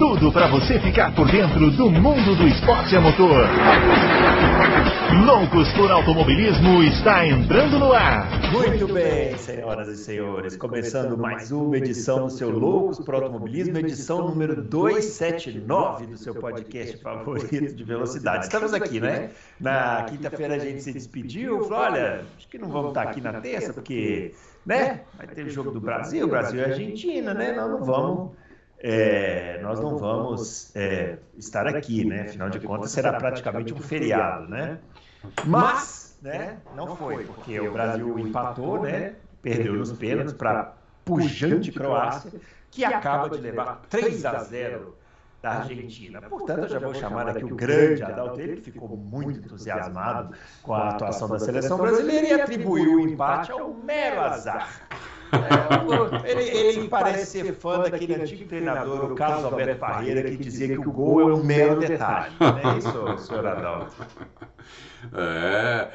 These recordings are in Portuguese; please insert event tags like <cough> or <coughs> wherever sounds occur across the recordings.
tudo para você ficar por dentro do mundo do esporte a motor. Loucos por Automobilismo está entrando no ar. Muito bem, senhoras e senhores, começando mais uma edição do seu Loucos por Automobilismo, edição número 279 do seu podcast favorito de velocidade. Estamos aqui, né? Na quinta-feira a gente se despediu, falou, olha, acho que não vamos estar aqui na terça, porque, né, vai ter o jogo do Brasil, Brasil e Argentina, né? Nós não vamos... É, nós não vamos é, estar aqui, né? Afinal de contas, será praticamente um feriado, né? Mas, né, não foi, porque o Brasil empatou, né? Perdeu nos pênaltis para pujante Croácia, que acaba de levar 3 a 0 da Argentina. Portanto, eu já vou chamar aqui o grande Adalto, ele que ficou muito entusiasmado com a atuação da seleção brasileira e atribuiu o empate ao mero azar. É, ele, ele, parece ser fã daquele antigo treinador, o Carlos Alberto Parreira, que dizia que o gol é um mero detalhe. Não é isso, senhor Adalto? É,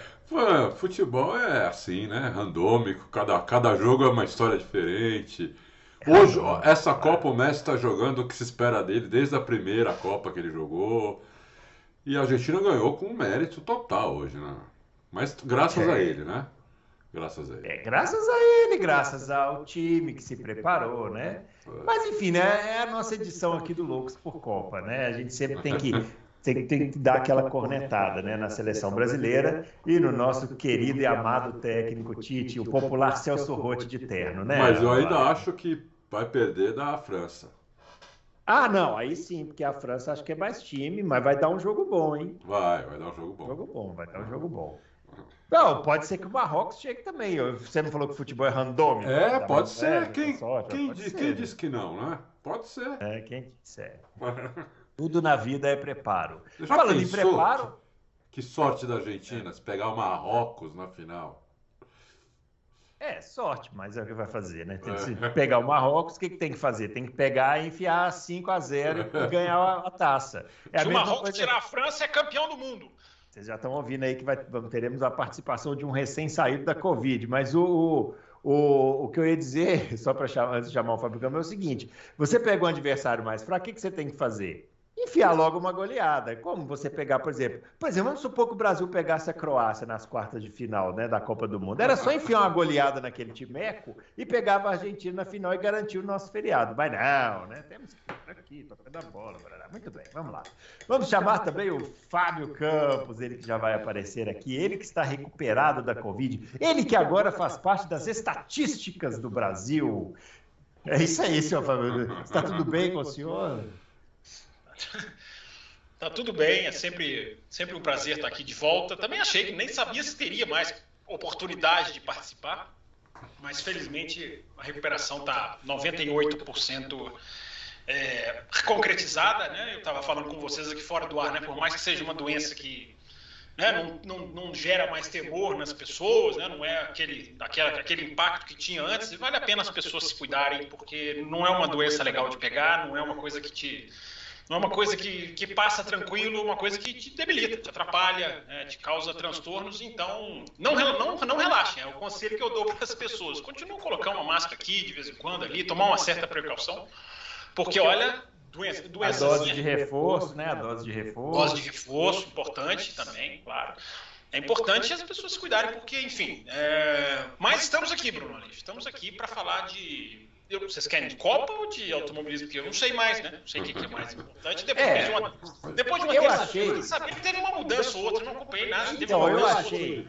futebol é assim, né? Randômico, cada, cada jogo é uma história diferente. Hoje, essa Copa, o Messi está jogando o que se espera dele desde a primeira Copa que ele jogou. E a Argentina ganhou com mérito total hoje, né? Mas graças a ele, né? Graças a ele. É, graças a ele, graças ao time que se preparou, né? Mas enfim, né? É a nossa edição aqui do Loucos por Copa, né? A gente sempre tem que, tem, tem que dar aquela cornetada, né? Na seleção brasileira e no nosso querido e amado técnico Tite, o popular Celso Rotti de terno, né? Mas eu ainda acho que vai perder da França. Ah, não, aí sim, porque a França acho que é mais time, mas vai dar um jogo bom, hein? Vai, vai dar um jogo bom. Jogo bom, vai dar um jogo bom. Não, pode ser que o Marrocos chegue também. Você não falou que o futebol é randômico? É, pode ser. Quem, sorte, quem, pode diz, ser. quem disse que não, né? Pode ser. É, quem disser. <laughs> Tudo na vida é preparo. Já Falando em preparo. Que sorte da Argentina se pegar o Marrocos na final. É, sorte, mas é o que vai fazer, né? Tem que se <laughs> pegar o Marrocos, o que, que tem que fazer? Tem que pegar e enfiar 5 a 0 e <laughs> ganhar a, a taça. É se o Marrocos coisa... tirar a França, é campeão do mundo. Vocês já estão ouvindo aí que vai, teremos a participação de um recém-saído da Covid, mas o, o, o que eu ia dizer, <laughs> só para antes de chamar o Fábio Campos, é o seguinte: você pega um adversário mais fraco, o que, que você tem que fazer? Enfiar logo uma goleada. Como você pegar, por exemplo, por exemplo, vamos supor que o Brasil pegasse a Croácia nas quartas de final né, da Copa do Mundo. Era só enfiar uma goleada naquele timeco e pegava a Argentina na final e garantia o nosso feriado. Mas não, né? Temos que ir aqui, tocando a bola. Barará. Muito bem, vamos lá. Vamos chamar também o Fábio Campos, ele que já vai aparecer aqui, ele que está recuperado da Covid, ele que agora faz parte das estatísticas do Brasil. É isso aí, senhor Fábio. Está tudo bem com o senhor? <laughs> Tá tudo bem, é sempre, sempre um prazer estar aqui de volta. Também achei que nem sabia se teria mais oportunidade de participar, mas felizmente a recuperação está 98% é, concretizada. Né? Eu estava falando com vocês aqui fora do ar, né? por mais que seja uma doença que né, não, não, não, gera mais temor nas pessoas, né, não é aquele, aquele, aquele impacto que tinha antes, vale a pena as pessoas se cuidarem, porque não é uma doença legal de pegar, não é uma coisa que te não é uma coisa que, que passa tranquilo, uma coisa que te debilita, te atrapalha, né, te causa transtornos. Então, não, não, não relaxem. É o conselho que eu dou para as pessoas. Continuem colocando uma máscara aqui de vez em quando ali, tomar uma certa precaução. Porque, olha, doença, doença. A dose de reforço, né? A dose de reforço. Dose de reforço, importante também, claro. É importante as pessoas se cuidarem, porque, enfim. É... Mas estamos aqui, Bruno Estamos aqui para falar de eu, vocês querem de Copa ou de automobilismo? Porque eu não sei mais, né? Não sei o que, que é mais importante. Depois é, de uma, depois de uma eu achei... sabia que teve uma mudança ou outra, eu não acompanhei nada. Então, eu achei.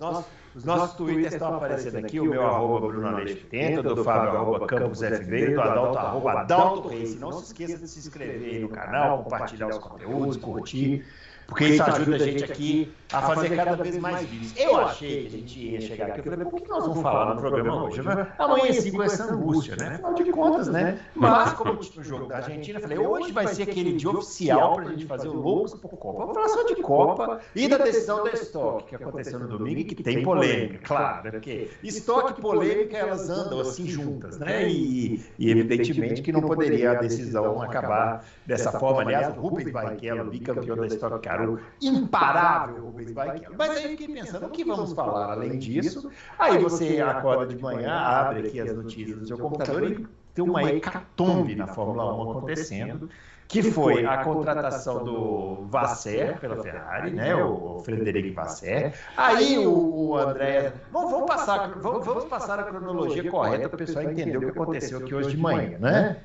Nós, os nossos twitters estão aparecendo aqui, o meu arroba Bruno Aleixo Tenta, do Fábio arroba Campos FB, do Adalto arroba Adalto Reis. Não se esqueça de se inscrever aí no canal, compartilhar os conteúdos, curtir porque isso ajuda a gente aqui a fazer cada vez mais vídeos. Eu achei que a gente ia chegar aqui, eu falei, por que nós vamos falar no programa hoje? Amanheci com essa angústia, né? Afinal de contas, né? Mas, como o jogo da Argentina, eu falei, hoje vai ser aquele dia oficial para a gente fazer o Loucos por Copa. Vamos falar só de Copa e da decisão da Stock, que aconteceu no domingo e que tem polêmica, claro, né? Porque Stock e polêmica, elas andam assim juntas, né? E, e evidentemente que não poderia a decisão acabar dessa forma. Aliás, o Rubens Barrichello, bicampeão da Stock Car, cara, o imparável Rubens Barrichello. Mas aí eu fiquei pensando, o que vamos falar além disso? Aí você acorda de manhã, abre aqui as notícias do seu computador e tem uma hecatombe na Fórmula 1 acontecendo, que foi a contratação do Vasser pela Ferrari, né, o Frederico Vasser. Aí o, André, vamos, vamos, passar, vamos, vamos passar a cronologia correta para o pessoal entender o que aconteceu aqui hoje de manhã, né?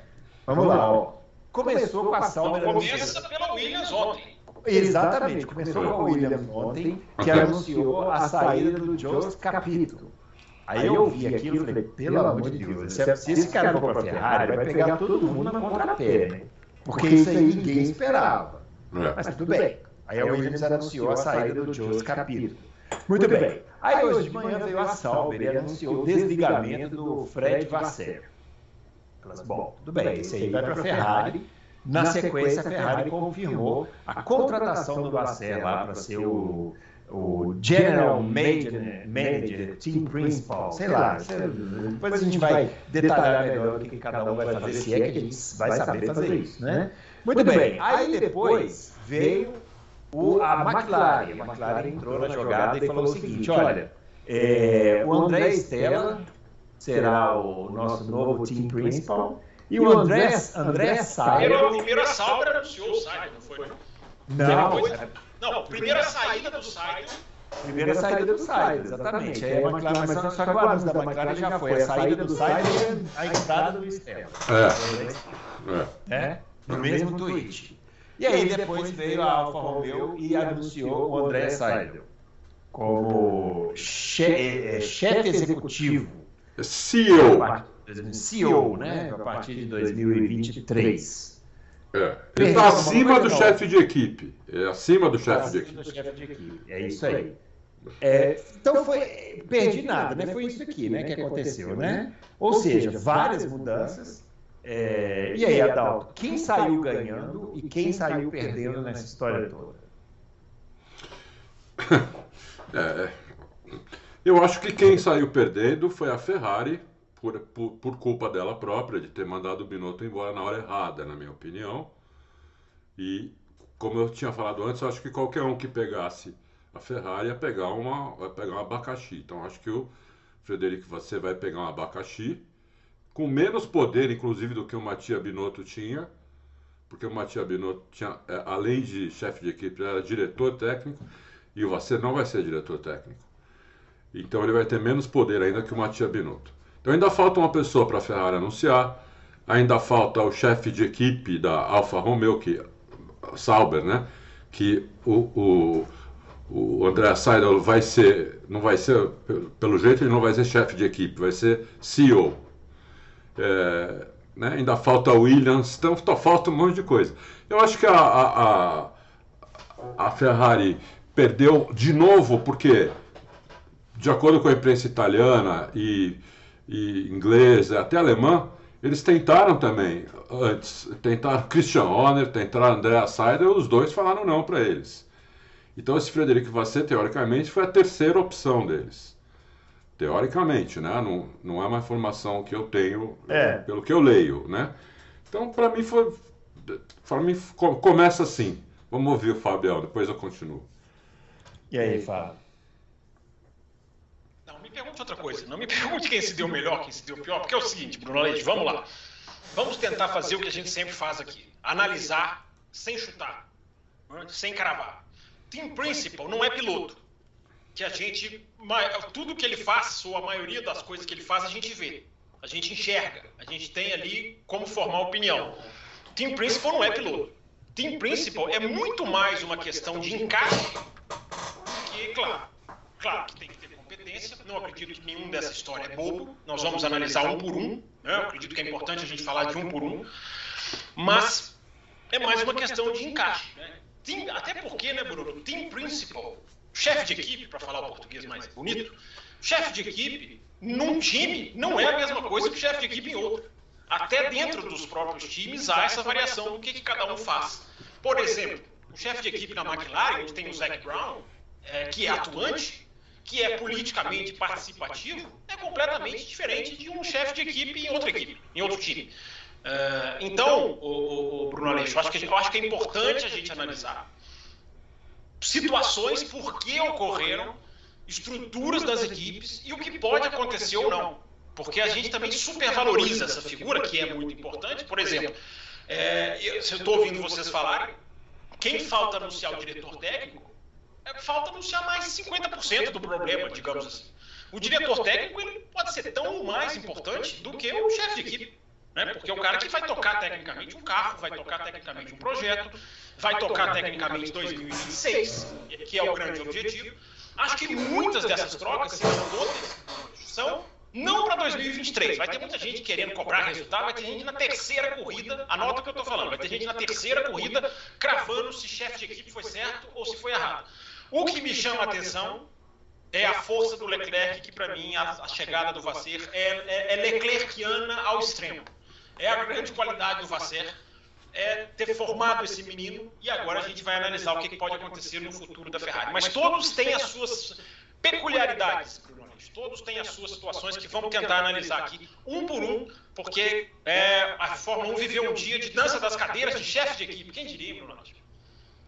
Vamos lá, ó. Começou com a Sauber. Começa pela Williams ontem. Exatamente, começou com a Williams ontem, que anunciou a saída do Jos Capito. Aí eu vi aquilo e falei, pelo amor de Deus, se esse cara for para a Ferrari, vai pegar todo mundo na contrapé, né? Porque isso aí ninguém esperava. É. Mas tudo bem. Aí a Williams anunciou a saída do Joe Capito. Muito bem. Aí hoje de manhã veio a Sauber e anunciou o desligamento do Fred Vasseur. Bom, tudo bem, esse aí vai para a Ferrari. Na sequência, a Ferrari confirmou a contratação do Vasseur lá para ser o o General Manager, Manager, Team Principal, sei lá. Depois a gente vai detalhar melhor o que cada um vai fazer, se é que a gente vai saber fazer isso, né? Muito bem. Aí depois veio o, a McLaren. A McLaren entrou na jogada e falou o seguinte: olha, é, o André Stella será o nosso novo Team Principal. E o André, André Sauber... Primeiro a Sauber anunciou o Sauber, não foi? Não, não não, primeira saída do Sainz. Primeira saída do Sainz, exatamente. Aí a McLaren, mas anúncio da McLaren já foi a saída do Sainz e a entrada do Stella. É. é. No mesmo tweet. E aí depois veio a Alfa Romeo e anunciou o André Seidel como chefe, chefe executivo. CEO. CEO, né? A partir de 2023. É. Ele está acima do chefe de equipe. É acima do chefe de equipe. de equipe. É isso aí. É, então foi. Perdi nada, né? Foi isso aqui né, que aconteceu, né? Ou seja, várias mudanças. É, e aí, Adalto, quem saiu ganhando e quem saiu perdendo nessa história toda? <laughs> É, eu acho que quem saiu perdendo foi a Ferrari, por, por, por, culpa dela própria, de ter mandado o Binotto embora na hora errada, na minha opinião. E, como eu tinha falado antes, acho que qualquer um que pegasse a Ferrari ia pegar, uma, vai pegar um abacaxi. Então, acho que o Frederico, você vai pegar um abacaxi, com menos poder, inclusive, do que o Matia Binotto tinha, porque o Matia Binotto tinha, é, além de chefe de equipe, era diretor técnico, e você não vai ser diretor técnico. Então ele vai ter menos poder ainda que o Matia Binotto. Então ainda falta uma pessoa para a Ferrari anunciar, ainda falta o chefe de equipe da Alfa Romeo, que Sauber, né? Que o, o, o André Seidel vai ser, não vai ser, pelo jeito ele não vai ser chefe de equipe, vai ser CEO. É, né? Ainda falta Williams, então falta um monte de coisa. Eu acho que a, a, a Ferrari perdeu de novo, porque, de acordo com a imprensa italiana e e inglês, até alemã, eles tentaram também antes. Tentaram Christian Horner, tentaram Andrea Seider, os dois falaram não para eles. Então esse Frederico Vassé, teoricamente, foi a terceira opção deles. Teoricamente, né? Não, não é uma informação que eu tenho é. pelo que eu leio, né? Então, para mim, foi. Para mim, começa assim. Vamos ouvir o Fabião, depois eu continuo. E aí, Fábio? Pergunte outra coisa. Não me pergunte quem se deu melhor, quem se deu pior, porque é o seguinte, Bruno Leite, vamos lá. Vamos tentar fazer o que a gente sempre faz aqui: analisar sem chutar, né, sem cravar. Team Principal não é piloto. Que a gente. Tudo que ele faz, ou a maioria das coisas que ele faz, a gente vê. A gente enxerga. A gente tem ali como formar opinião. Team Principal não é piloto. Team Principal é muito mais uma questão de encaixe que, claro, claro que tem que ter competência. Não acredito que nenhum dessa história é bobo. Nós vamos analisar um por um. Né? Eu acredito que é importante a gente falar de um por um. Mas é mais uma questão de encaixe. Né? Team, até porque, né, Bruno? Team principal, chefe de equipe, para falar o português mais bonito, chefe de equipe num time não é a mesma coisa que chefe de equipe em outro. Até dentro dos próprios times há essa variação do que, que cada um faz. Por exemplo, o chefe de equipe na McLaren, onde tem o Zac Brown, é, que é atuante, que é politicamente participativo, é completamente diferente de um chefe de equipe em outra equipe, em outro time. Uh, então, o, o, Bruno Aleixo, eu acho, que, eu acho que é importante a gente analisar situações, por que ocorreram, estruturas das equipes e o que pode acontecer ou não. Porque a gente também supervaloriza essa figura, que é muito importante. Por exemplo, é, eu estou ouvindo vocês falarem, quem falta anunciar o diretor técnico, é, falta anunciar mais de 50% do problema, digamos assim. O diretor técnico ele pode ser tão mais importante do que o chefe de equipe. Né? Porque é o cara que vai tocar tecnicamente um carro, vai tocar tecnicamente um projeto, vai tocar tecnicamente 2026, que é o grande objetivo. Acho que muitas dessas trocas, se não todas, são não para 2023. Vai ter muita gente querendo cobrar resultado, vai ter gente na terceira corrida, anota o que eu estou falando, vai ter gente na terceira corrida cravando se chefe de equipe foi certo ou se foi errado. O que me chama a atenção é a força do Leclerc, que para mim a, a, chegada do Vasser é, é, é Leclerciana ao extremo. É a grande qualidade do Vasser, é ter formado esse menino e agora a gente vai analisar o que pode acontecer no futuro da Ferrari. Mas todos têm as suas peculiaridades, Bruno. Todos têm as suas situações que vamos tentar analisar aqui, um por um, porque é, a Fórmula 1 viveu um dia de dança das cadeiras de chefe de equipe. Quem diria, Bruno?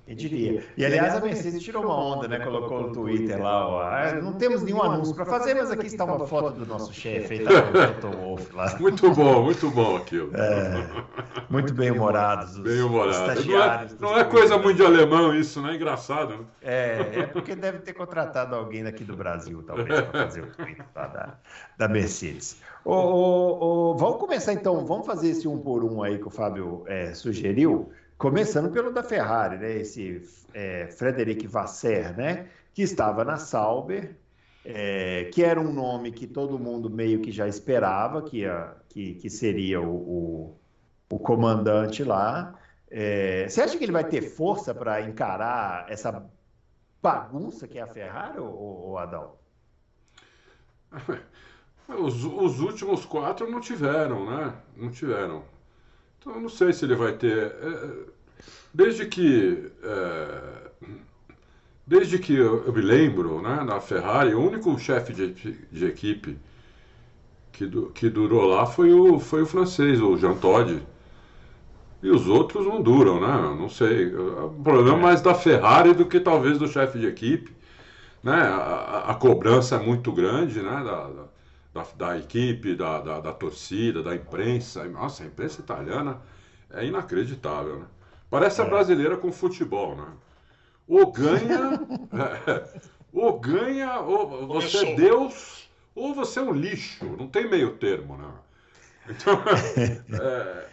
Eu diria. E aliás, a Mercedes tirou uma onda, né? Colocou no Twitter lá, ó. Ah, não temos nenhum anúncio para fazer, mas aqui está uma foto do nosso chefe aí, tá Wolf lá. <laughs> Muito bom, muito bom aquilo. É, muito bem humorados. Bem humorados. Não é, não é coisa muito de alemão isso, né? Engraçado, né? É, é porque deve ter contratado alguém aqui do Brasil, talvez, para fazer o tweet da, da Mercedes. Ô, ô, ô, vamos começar então, vamos fazer esse um por um aí que o Fábio é, sugeriu. Começando pelo da Ferrari, né? Esse é, Frederic Vasser, né? Que estava na Sauber, é, que era um nome que todo mundo meio que já esperava que, ia, que, que seria o, o, o comandante lá. É, você acha que ele vai ter força para encarar essa bagunça que é a Ferrari, ou, ou Adão? Os, os últimos quatro não tiveram, né? Não tiveram. Então, eu não sei se ele vai ter. É, desde que. É, desde que eu, me lembro, né, na Ferrari, o único chefe de, de equipe que, que durou lá foi o, foi o francês, o Jean Todt. E os outros não duram, né? Não sei. O problema é mais da Ferrari do que talvez do chefe de equipe. Né? A, a, cobrança é muito grande né? da, da da, da equipe, da, da, da, torcida, da imprensa. Nossa, a imprensa italiana é inacreditável, né? Parece a é. brasileira com futebol, né? Ou ganha, <laughs> é, ou ganha, ou você é Deus, ou você é um lixo. Não tem meio termo, né? Então, <laughs> é,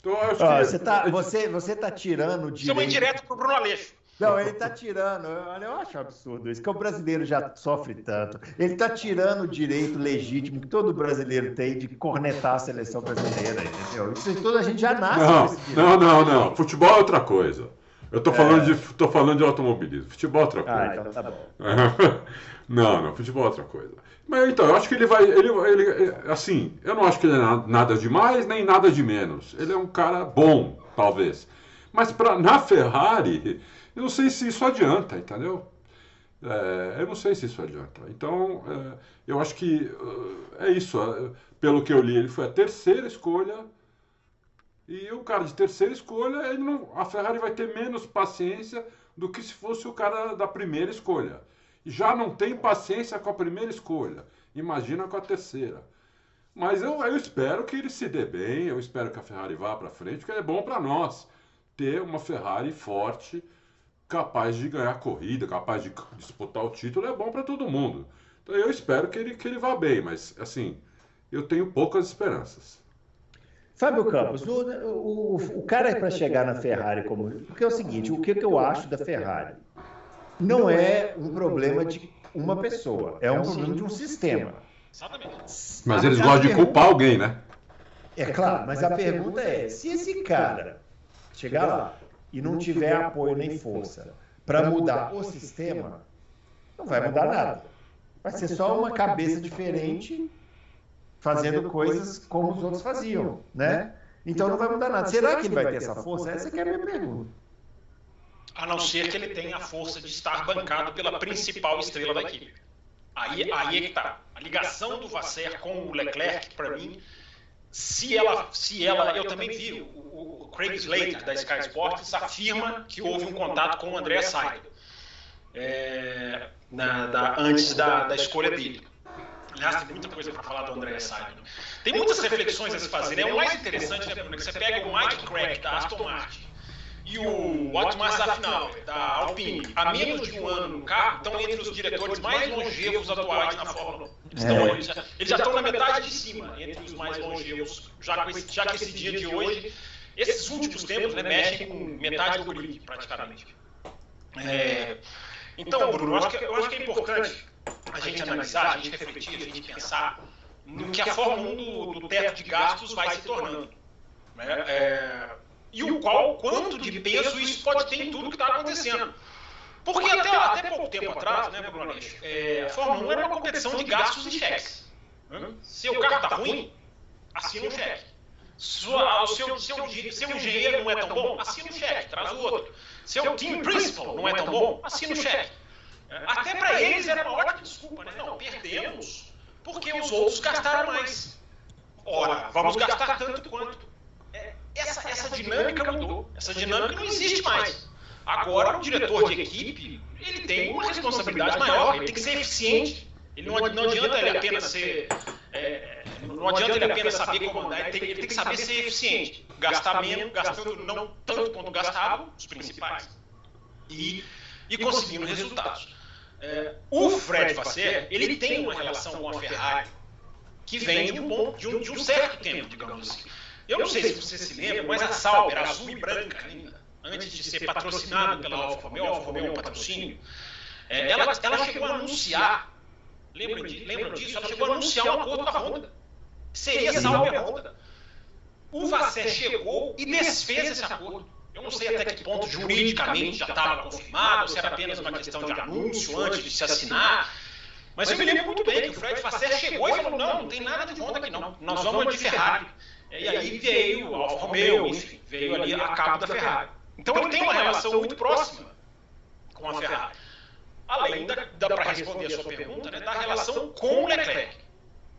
então acho que... Você está você, você tá tirando de... Chama direto pro Bruno Aleixo. Não, ele está tirando. Olha, eu acho absurdo isso, que o brasileiro já sofre tanto. Ele está tirando o direito legítimo que todo brasileiro tem de cornetar a seleção brasileira, entendeu? Isso toda a gente já nasce. Não, não, não, não. Futebol é outra coisa. Eu estou falando, é... de, tô falando de automobilismo. Futebol é outra coisa. Ah, então tá bom. <laughs> não, não. Futebol é outra coisa. Mas então, eu acho que ele vai. Ele, ele, assim, eu não acho que ele é nada de mais nem nada de menos. Ele é um cara bom, talvez. Mas pra, na Ferrari eu não sei se isso adianta, entendeu? É, eu não sei se isso adianta. Então, é, eu acho que é isso. É, pelo que eu li, ele foi a terceira escolha. E o cara de terceira escolha, ele não, a Ferrari vai ter menos paciência do que se fosse o cara da primeira escolha. Já não tem paciência com a primeira escolha. Imagina com a terceira. Mas eu, eu espero que ele se dê bem, eu espero que a Ferrari vá para frente, porque é bom para nós ter uma Ferrari forte capaz de ganhar corrida, capaz de disputar o título, é bom para todo mundo. Então eu espero que ele, que ele vá bem, mas assim, eu tenho poucas esperanças. Fábio Campos, o, o, o cara é para chegar na Ferrari como. Porque é o seguinte, o que, que eu acho da Ferrari? Não é um problema de uma pessoa, é um problema de um sistema. Mas eles gostam de culpar alguém, né? É claro, mas a pergunta é: se esse cara chegar lá e não tiver apoio nem força para mudar o sistema, não vai mudar nada. Vai ser só uma cabeça diferente fazendo coisas como os outros faziam, né? Então não vai mudar nada. Será que ele vai ter essa força? Essa é a minha pergunta. A não ser que ele tenha a força de estar bancado pela principal estrela da equipe. Aí, aí é que tá. A ligação do Vasser com o Leclerc, para mim, se ela, se ela, eu também vi, o Craig Slater da Sky Sports afirma que houve um contato com o André Seidel. é, na, da, antes da, da escolha dele. Aliás, tem muita coisa para falar do André Sainz. Tem muitas reflexões a se fazer. É o mais interessante, né, Bruno? Que você pega o Mike Crack da Aston Martin e o Otmar Safnauer da Alpine há menos de um ano no carro, estão entre os diretores mais longevos atuais na Fórmula 1. Eles, estão, eles, já, eles já estão na metade de cima, entre os mais longevos, já, esse, já que esse dia de hoje, esses últimos tempos, né, mexem com metade do grid, praticamente. É, então, Bruno, eu acho, que, eu acho que é importante a gente analisar, a gente refletir, a gente pensar no que a Fórmula 1 do, do teto de gastos vai se tornando. Né? É, e o qual, quanto de peso isso pode ter em tudo que está acontecendo. Porque até, até pouco tempo atrás, né, Bruno é, a Fórmula 1 era uma competição de gastos e cheques. Se o carro está ruim, assina um cheque. Sua, o seu, seu, seu engenheiro não é tão bom, assina um cheque, traz o outro. Seu team principal não é tão bom, assina um cheque. Até para eles era uma ótima desculpa, né? Não, perdemos porque os outros gastaram mais. Ora, vamos gastar tanto quanto. É, essa, essa dinâmica mudou. Essa dinâmica não existe mais. Agora, o diretor de equipe, ele tem uma responsabilidade maior, ele tem que ser eficiente. Ele não, não adianta ele apenas ser. É, não adianta ele apenas saber comandar, ele tem, ele tem que saber ser eficiente. Gastar menos, gastando não tanto quanto gastava, os principais. E, e conseguindo resultados. É, o Fred Vasser, ele tem uma relação com a Ferrari que vem de um, bom, de um, de um certo tempo, digamos assim. Eu não sei se você se lembra, mas a Sauber, azul e branca ainda, antes de ser patrocinado pela Alfa Romeo, Alfa Romeo é um patrocínio, ela, ela chegou a anunciar, lembram, de, lembram disso? Ela chegou a anunciar um acordo com a Honda. Seria Sauber Honda. O Vasser chegou e desfez esse acordo. Eu não sei até que ponto juridicamente já estava confirmado, se era apenas uma questão de anúncio antes de se assinar. Mas eu me lembro muito bem que o Fred Fasser chegou e falou: não, não tem nada de Honda aqui não, nós vamos de Ferrari. E aí veio o Alfa Romeo, enfim, veio ali a cabo da Ferrari. Então ele tem uma relação muito próxima com a Ferrari. Além da, da para responder a sua pergunta, né, da relação com o Leclerc.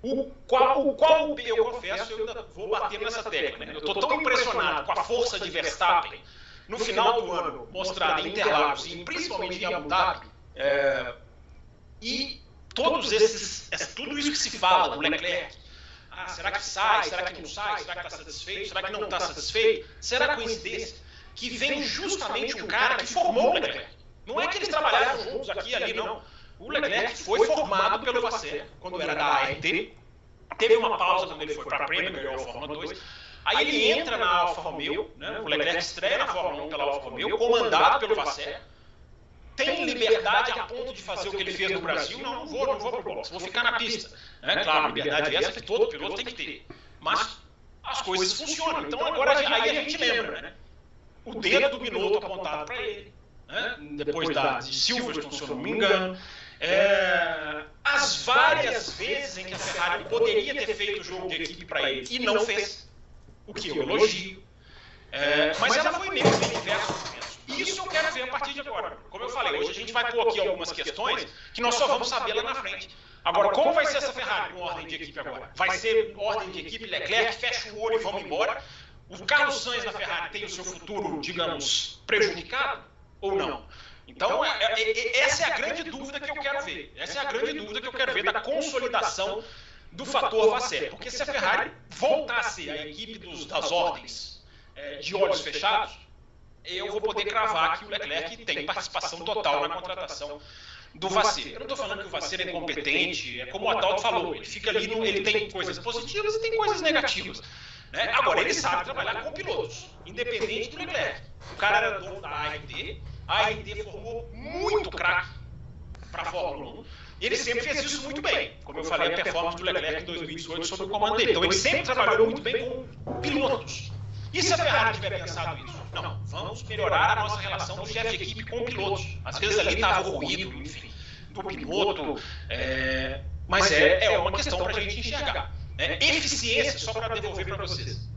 O qual, o qual eu confesso, eu ainda vou bater nessa tecla. Né? Eu estou tão impressionado com a força de Verstappen no final do ano, mostrada em Interlagos e principalmente em Abu Dhabi, é, e todos esses, tudo isso que se fala do Leclerc, ah, será que sai, será que não sai, será que está satisfeito, será que não está satisfeito, será coincidência que vem justamente um cara que formou o Leclerc. Não é que eles trabalharam juntos aqui e ali, não. O Leclerc foi formado pelo Vasser, quando era da AET. Teve uma pausa quando ele foi para a Prêmio, ganhou a Fórmula 2. Aí ele entra na Alfa Romeo, né? o Leclerc estreia na Fórmula 1 pela Alfa Romeo, comandado pelo Vasser. Tem liberdade a ponto de fazer o que ele fez no Brasil? Não, não vou, não vou para o box, vou ficar na pista. É claro, liberdade essa que todo piloto tem que ter. Mas as coisas funcionam. Então agora aí a gente lembra, né? O dedo do piloto apontado para ele. Né? Depois da, de Silverstone, se eu não me engano. É, as várias vezes em que a Ferrari poderia ter feito o jogo de equipe para ele e não fez, o que eu elogio. É, mas ela foi mesmo em diversos momentos. Isso eu quero ver a partir de agora. Como eu falei, hoje a gente vai pôr aqui algumas questões que nós só vamos saber lá na frente. Agora, como vai ser essa Ferrari com ordem de equipe agora? Vai ser ordem de equipe Leclerc, fecha o olho e vamos embora? O Carlos Sainz na Ferrari tem o seu futuro, digamos, prejudicado ou não? Então, é, é, é, essa é a grande dúvida que eu quero ver. Essa é a grande dúvida que eu quero ver da consolidação do fator Vasser. Porque se a Ferrari voltasse a equipe dos, das ordens é, de olhos fechados, eu vou poder cravar que o Leclerc tem participação total na contratação do Vasser. Eu não estou falando que o Vasser é incompetente, é como o Adalto falou, ele fica ali, no, ele tem coisas positivas e tem coisas negativas. Né? Agora, ele sabe trabalhar com pilotos, independente do Leclerc. O cara era dono da AID, a AID formou muito craque para a Fórmula 1. E ele sempre fez isso muito bem. Como eu falei, a performance do Leclerc em 2018 sob o comando dele. Então ele sempre trabalhou muito bem com pilotos. E se a Ferrari tiver pensado isso? Não, vamos melhorar a nossa relação do chefe de equipe com o piloto. Às vezes ali estava ruído, enfim, do piloto. É... Mas é, é uma questão para a gente enxergar. É, eficiência, só para devolver para vocês.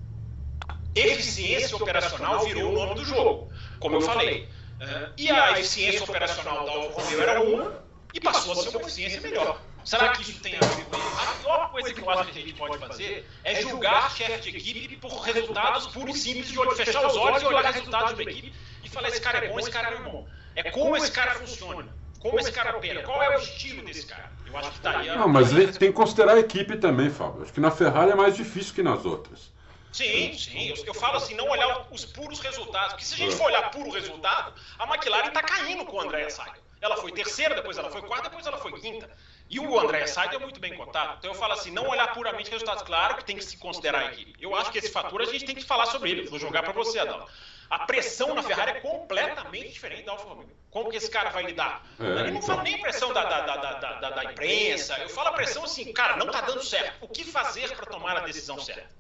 Eficiência operacional virou o nome do jogo, como eu falei. É, e a eficiência operacional da Alfa Romeo era uma e passou a ser uma eficiência melhor. Será que isso tem a ver com isso? A pior coisa que eu acho que a gente pode fazer é julgar chefe de equipe por resultados puros e simples de olho, fechar os olhos e olhar resultados da equipe e falar esse cara é bom, esse cara não é bom. É como esse cara funciona. como esse cara opera, qual é o estilo desse cara. Eu acho que estaria. Não, mas tem que considerar a equipe também, Fábio. Acho que na Ferrari é mais difícil que nas outras. Sim, sim. Eu, eu, falo assim, não olhar os puros resultados. Porque se a gente for olhar puro resultado, a McLaren está caindo com o André Seidel. Ela foi terceira, depois ela foi quarta, depois ela foi quinta. E o André Seidel é muito bem cotado. Então eu falo assim, não olhar puramente resultados. Claro que tem que se considerar a equipe. Eu acho que esse fator a gente tem que falar sobre ele. Vou jogar para você, Adão. A pressão na Ferrari é completamente diferente da Alfa Romeo. Como que esse cara vai lidar? É, eu não falo nem a pressão da, da, da, da, da imprensa. Eu falo a pressão assim, cara, não está dando certo. O que fazer para tomar a decisão certa?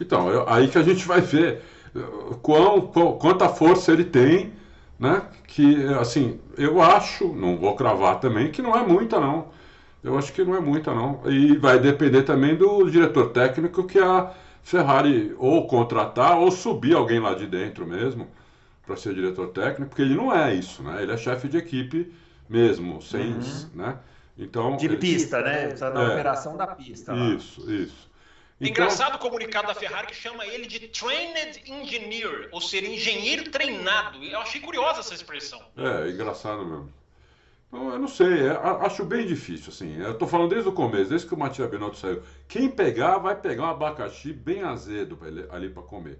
Então, eu, aí que a gente vai ver uh, quão, quão, quanta força ele tem, né? Que, assim, eu acho, não vou cravar também, que não é muita, não. Eu acho que não é muita, não. E vai depender também do diretor técnico que a Ferrari ou contratar ou subir alguém lá de dentro mesmo para ser diretor técnico, porque ele não é isso, né? Ele é chefe de equipe mesmo, sem, uhum. né? Então, de pista, né? Precisa da é, operação da pista. Lá. Isso, isso. Então... Engraçado o comunicado da Ferrari que chama ele de Trained Engineer, ou seja, engenheiro treinado. Eu achei curiosa essa expressão. É, engraçado mesmo. Então, eu não sei, é, acho bem difícil, assim. Eu tô falando desde o começo, desde que o Matias Binotto saiu. Quem pegar, vai pegar um abacaxi bem azedo ali para comer.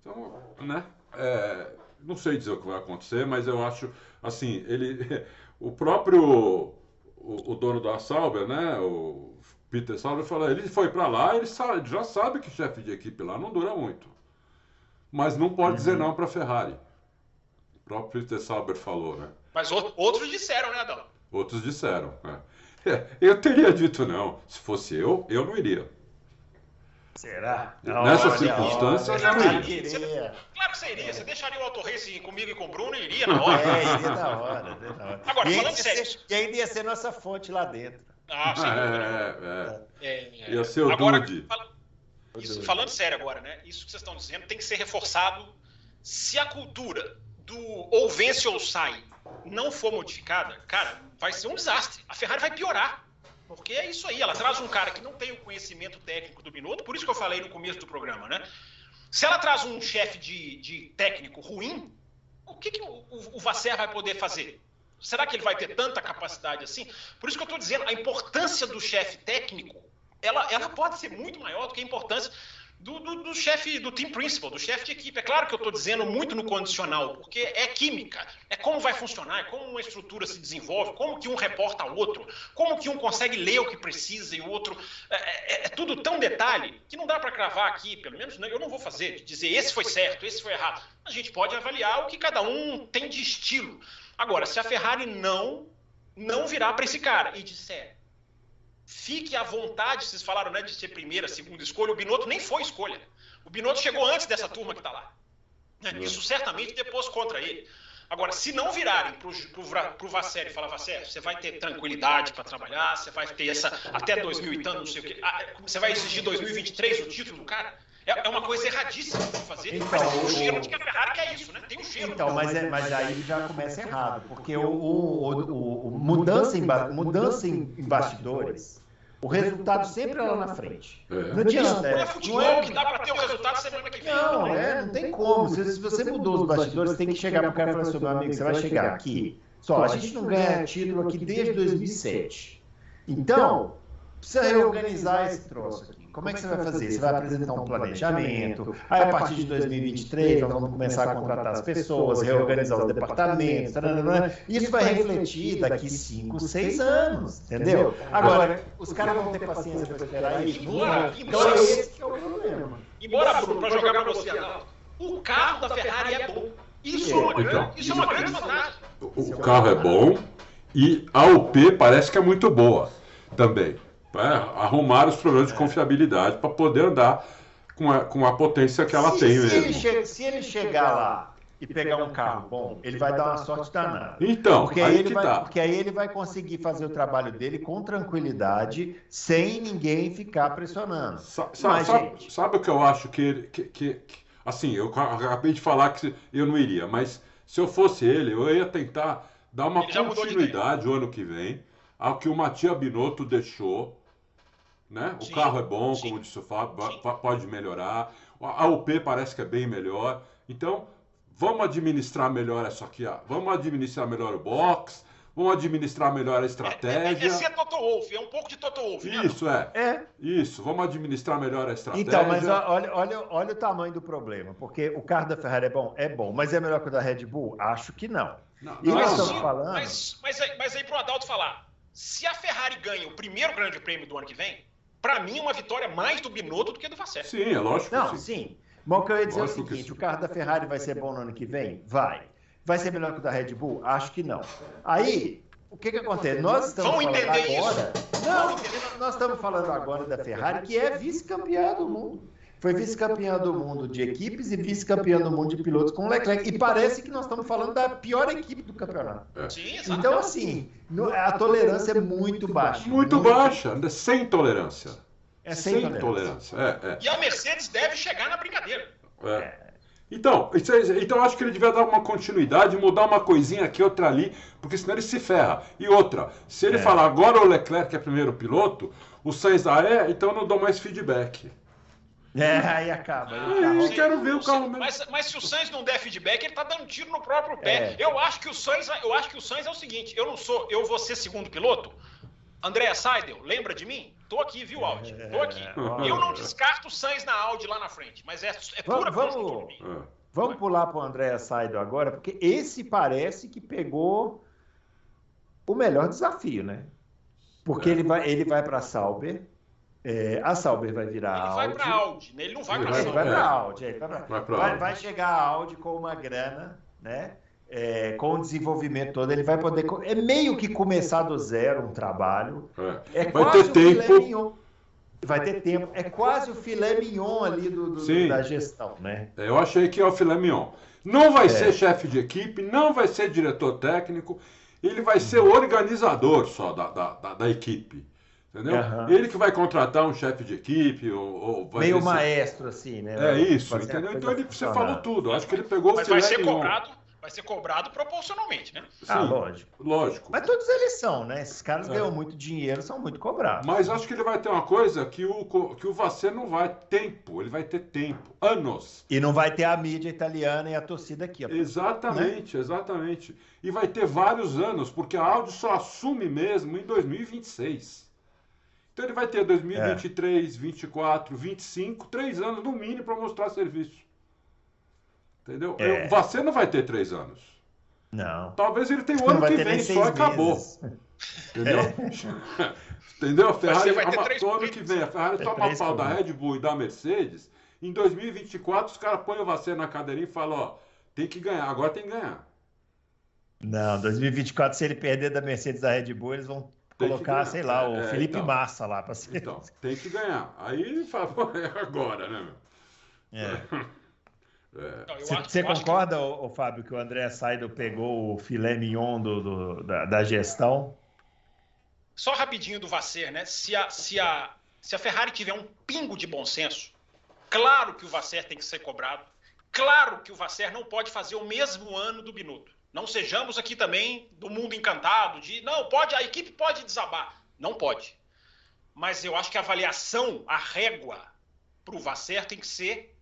Então, né? É, não sei dizer o que vai acontecer, mas eu acho, assim, ele... <laughs> O próprio... O, o dono da Sauber, né? O Peter Sauber falou, ele foi para lá, ele sabe, já sabe que chefe de equipe lá não dura muito. Mas não pode uhum. dizer não para Ferrari. O próprio Peter Sauber falou, né? Mas outros disseram, né, Adão? Outros disseram, né? É, eu teria dito não. Se fosse eu, eu não iria. Será? Nessa olha, circunstância, olha, eu não iria. Você, claro que você iria. Você deixaria o Auto Race comigo e com o Bruno e iria <laughs> na hora. É, iria na hora. Na hora. Agora, e falando sério. Ser, e ainda ia ser nossa fonte lá dentro. Ah, <laughs> sim. É, é, é. Ia ser o agora, Dude. Isso, falando sério agora, né? Isso que vocês estão dizendo tem que ser reforçado. Se a cultura do ou vence ou sai não for modificada, cara, vai ser um desastre. A Ferrari vai piorar. Porque é isso aí, ela traz um cara que não tem o conhecimento técnico do Binotto, por isso que eu falei no começo do programa, né? Se ela traz um chefe de, de técnico ruim, o que, que o, o, o Vasser vai poder fazer? Será que ele vai ter tanta capacidade assim? Por isso que eu estou dizendo, a importância do chefe técnico, ela, ela pode ser muito maior do que a importância do, do, do chefe, do team principal, do chefe de equipe. É claro que eu estou dizendo muito no condicional, porque é química, é como vai funcionar, é como uma estrutura se desenvolve, como que um reporta ao outro, como que um consegue ler o que precisa e o outro. É, é, é tudo tão detalhe que não dá para cravar aqui, pelo menos eu não vou fazer, dizer esse foi certo, esse foi errado. A gente pode avaliar o que cada um tem de estilo. Agora, se a Ferrari não não virar para esse cara e disser fique à vontade, vocês falaram né, de ser primeira, segunda escolha, o Binotto nem foi escolha. O Binotto chegou antes dessa turma que está lá. Né? Isso certamente depois contra ele. Agora, se não virarem para o Vasser e falar, Vasser, você vai ter tranquilidade para trabalhar, você vai ter essa até 2000 e tanto, não sei o quê, você vai exigir 2023 o título do cara, é, é uma coisa erradíssima de fazer, então, mas tem um cheiro de que a Ferrari quer isso, né? Tem um cheiro. Então, mas, é, mas aí já começa errado, porque o, o, o, o mudança, em, mudança em bastidores, o resultado sempre é lá na frente. É. Não adianta. Não é futebol não é... que dá para ter o resultado semana que vem. Não, é, não tem como. Se, se você mudou os bastidores, você tem que chegar para o cara e falar assim, meu amigo, você vai chegar aqui. Só, a gente não ganha título aqui desde 2007. Então, precisa reorganizar esse troço aqui. Como é que você vai fazer? Você vai apresentar um planejamento, aí a partir de 2023 nós vamos começar a contratar as pessoas, reorganizar os departamentos, isso vai refletir daqui 5, 6 anos, entendeu? Agora, os caras vão ter paciência para esperar isso? Embora, então esse que é o problema. Embora, Bruno, para jogar para você, o carro da Ferrari é bom. Isso, é uma, grande, isso é uma grande vantagem. O carro é bom e a UP parece que é muito boa também arrumar os problemas de confiabilidade para poder andar com a, com a potência que ela se, tem se mesmo. Ele che se ele chegar lá e pegar um carro bom, ele vai dar uma sorte danada. Então, porque aí, aí ele vai, tá. Porque aí ele vai conseguir fazer o trabalho dele com tranquilidade, sem ninguém ficar pressionando. Sa Mas, sabe, sabe, o que eu acho que, que, que, que, Assim, eu acabei de falar que eu não iria, mas se eu fosse ele, eu ia tentar dar uma continuidade o ano que vem ao que o Matias Binotto deixou né? O sim, carro é bom, sim. como disse o Fábio, pode melhorar. A UP parece que é bem melhor. Então, vamos administrar melhor isso aqui, ó. vamos administrar melhor o box, vamos administrar melhor a estratégia. É, é, é ser Toto Wolff, é um pouco de Toto Wolff, né? Isso, é. É. Isso, vamos administrar melhor a estratégia. Então, mas olha, olha, olha o tamanho do problema, porque o carro da Ferrari é bom? É bom, mas é melhor que o da Red Bull? Acho que não. não nós estamos falando... Mas, mas, aí, mas aí pro Adalto falar, se a Ferrari ganha o primeiro grande prêmio do ano que vem, para mim é uma vitória mais do Binotto do que do Vasseur. Sim, é lógico Não, sim. sim. Mas o que eu ia dizer lógico é o seguinte, o carro da Ferrari vai ser bom no ano que vem? Vai. Vai ser melhor que o da Red Bull? Acho que não. Aí, o que, que acontece? Nós estamos Vão falando agora. Isso. Não, nós estamos falando agora da Ferrari, que é vice-campeã do mundo. Foi vice-campeã do mundo de equipes e vice-campeã do mundo de pilotos com Leclerc. E parece que nós estamos falando da pior equipe do campeonato. É. Então, assim, a tolerância é muito baixa. Muito, muito baixa, sem tolerância. É sem, sem tolerância. tolerância. É, é. E a Mercedes deve chegar na brincadeira. É. Então, então acho que ele devia dar uma continuidade, mudar uma coisinha aqui, outra ali, porque senão ele se ferra. E outra, se ele é. falar agora o Leclerc é primeiro piloto, o Sainz ah é, então eu não dou mais feedback. É, aí acaba. Aí ah, eu quero ver o carro mas, mas se o Sainz não der feedback, ele tá dando tiro no próprio pé. É. Eu acho que o Sainz, eu acho que o Sainz é o seguinte, eu não sou, eu vou ser segundo piloto. Andréa Seidel, lembra de mim? Tô aqui, viu, Audi? Tô aqui. É, eu não descarto o Sainz na Audi lá na frente, mas é, é pura vamos, vamos, vamos pular para o Andréa Seidel agora, porque esse parece que pegou o melhor desafio, né? Porque ele vai, ele vai para a Sauber. É, a Sauber vai virar ele Audi. Ele vai para Audi, né? ele não vai para Sauber. Ele vai para Audi, ele vai, pra... vai, vai, vai chegar a Audi com uma grana, né? é, com o desenvolvimento todo, ele vai poder. É meio que começar do zero um trabalho. É, é vai ter tempo. Vai ter tempo. É quase o filé mignon ali do, do da gestão, né? É, eu achei que é o filé mignon. Não vai é. ser chefe de equipe, não vai ser diretor técnico, ele vai ser o organizador só da, da, da, da equipe. Entendeu? Uhum. Ele que vai contratar um chefe de equipe. Ou, ou Meio maestro, assim, né? É isso, entendeu? Então ele, você falou tudo. Acho que ele pegou Mas o vai ser cobrado vai ser cobrado proporcionalmente, né? Ah, lógico. Lógico. Mas todos eles são, né? Esses caras é. ganham muito dinheiro, são muito cobrados. Mas acho que ele vai ter uma coisa que o, que o Vassé não vai tempo, ele vai ter tempo, anos. E não vai ter a mídia italiana e a torcida aqui. Exatamente, né? exatamente. E vai ter vários anos, porque a Audi só assume mesmo em 2026. Então ele vai ter 2023, é. 24, 25, três anos no mínimo para mostrar serviço. Entendeu? É. Você não vai ter três anos. Não. Talvez ele tenha o ano que vem só e acabou. Entendeu? É. <laughs> Entendeu? A Ferrari vai ter ano que vem. A Ferrari é toma pau da Red Bull e da Mercedes. Em 2024, os caras põem o Vacê na cadeirinha e falam, ó, tem que ganhar, agora tem que ganhar. Não, 2024, se ele perder da Mercedes da Red Bull, eles vão colocar, sei lá, o é, Felipe então, Massa lá para ser. Então, tem que ganhar. Aí fala, é agora, né, meu? É. Você <laughs> é. concorda, que... Fábio, que o André Saido pegou o filé mignon do, do da, da, gestão? Só rapidinho do Vasser, né? Se a, se, a, se a Ferrari tiver um pingo de bom senso, claro que o Vasser tem que ser cobrado. Claro que o Vasser não pode fazer o mesmo ano do Binotto. Não sejamos aqui também do mundo encantado de não, pode, a equipe pode desabar. Não pode. Mas eu acho que a avaliação, a régua para o Vasser tem que ser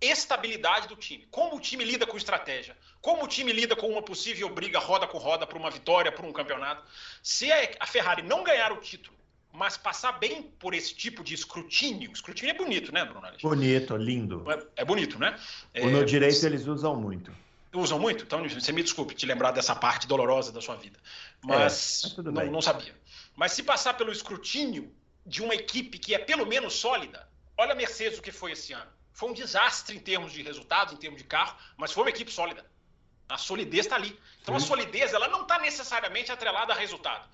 estabilidade do time. Como o time lida com estratégia. Como o time lida com uma possível briga roda com roda por uma vitória, por um campeonato. Se a Ferrari não ganhar o título, mas passar bem por esse tipo de escrutínio, escrutínio é bonito, né, Bruno? Bonito, lindo. É, é bonito, né? O no é, direito eles usam muito. Usam muito? Então, você me desculpe te lembrar dessa parte dolorosa da sua vida. Mas, é, mas não, não sabia. Mas se passar pelo escrutínio de uma equipe que é pelo menos sólida, olha a Mercedes o que foi esse ano foi um desastre em termos de resultados, em termos de carro, mas foi uma equipe sólida. A solidez está ali. Então Sim. a solidez ela não está necessariamente atrelada a resultado.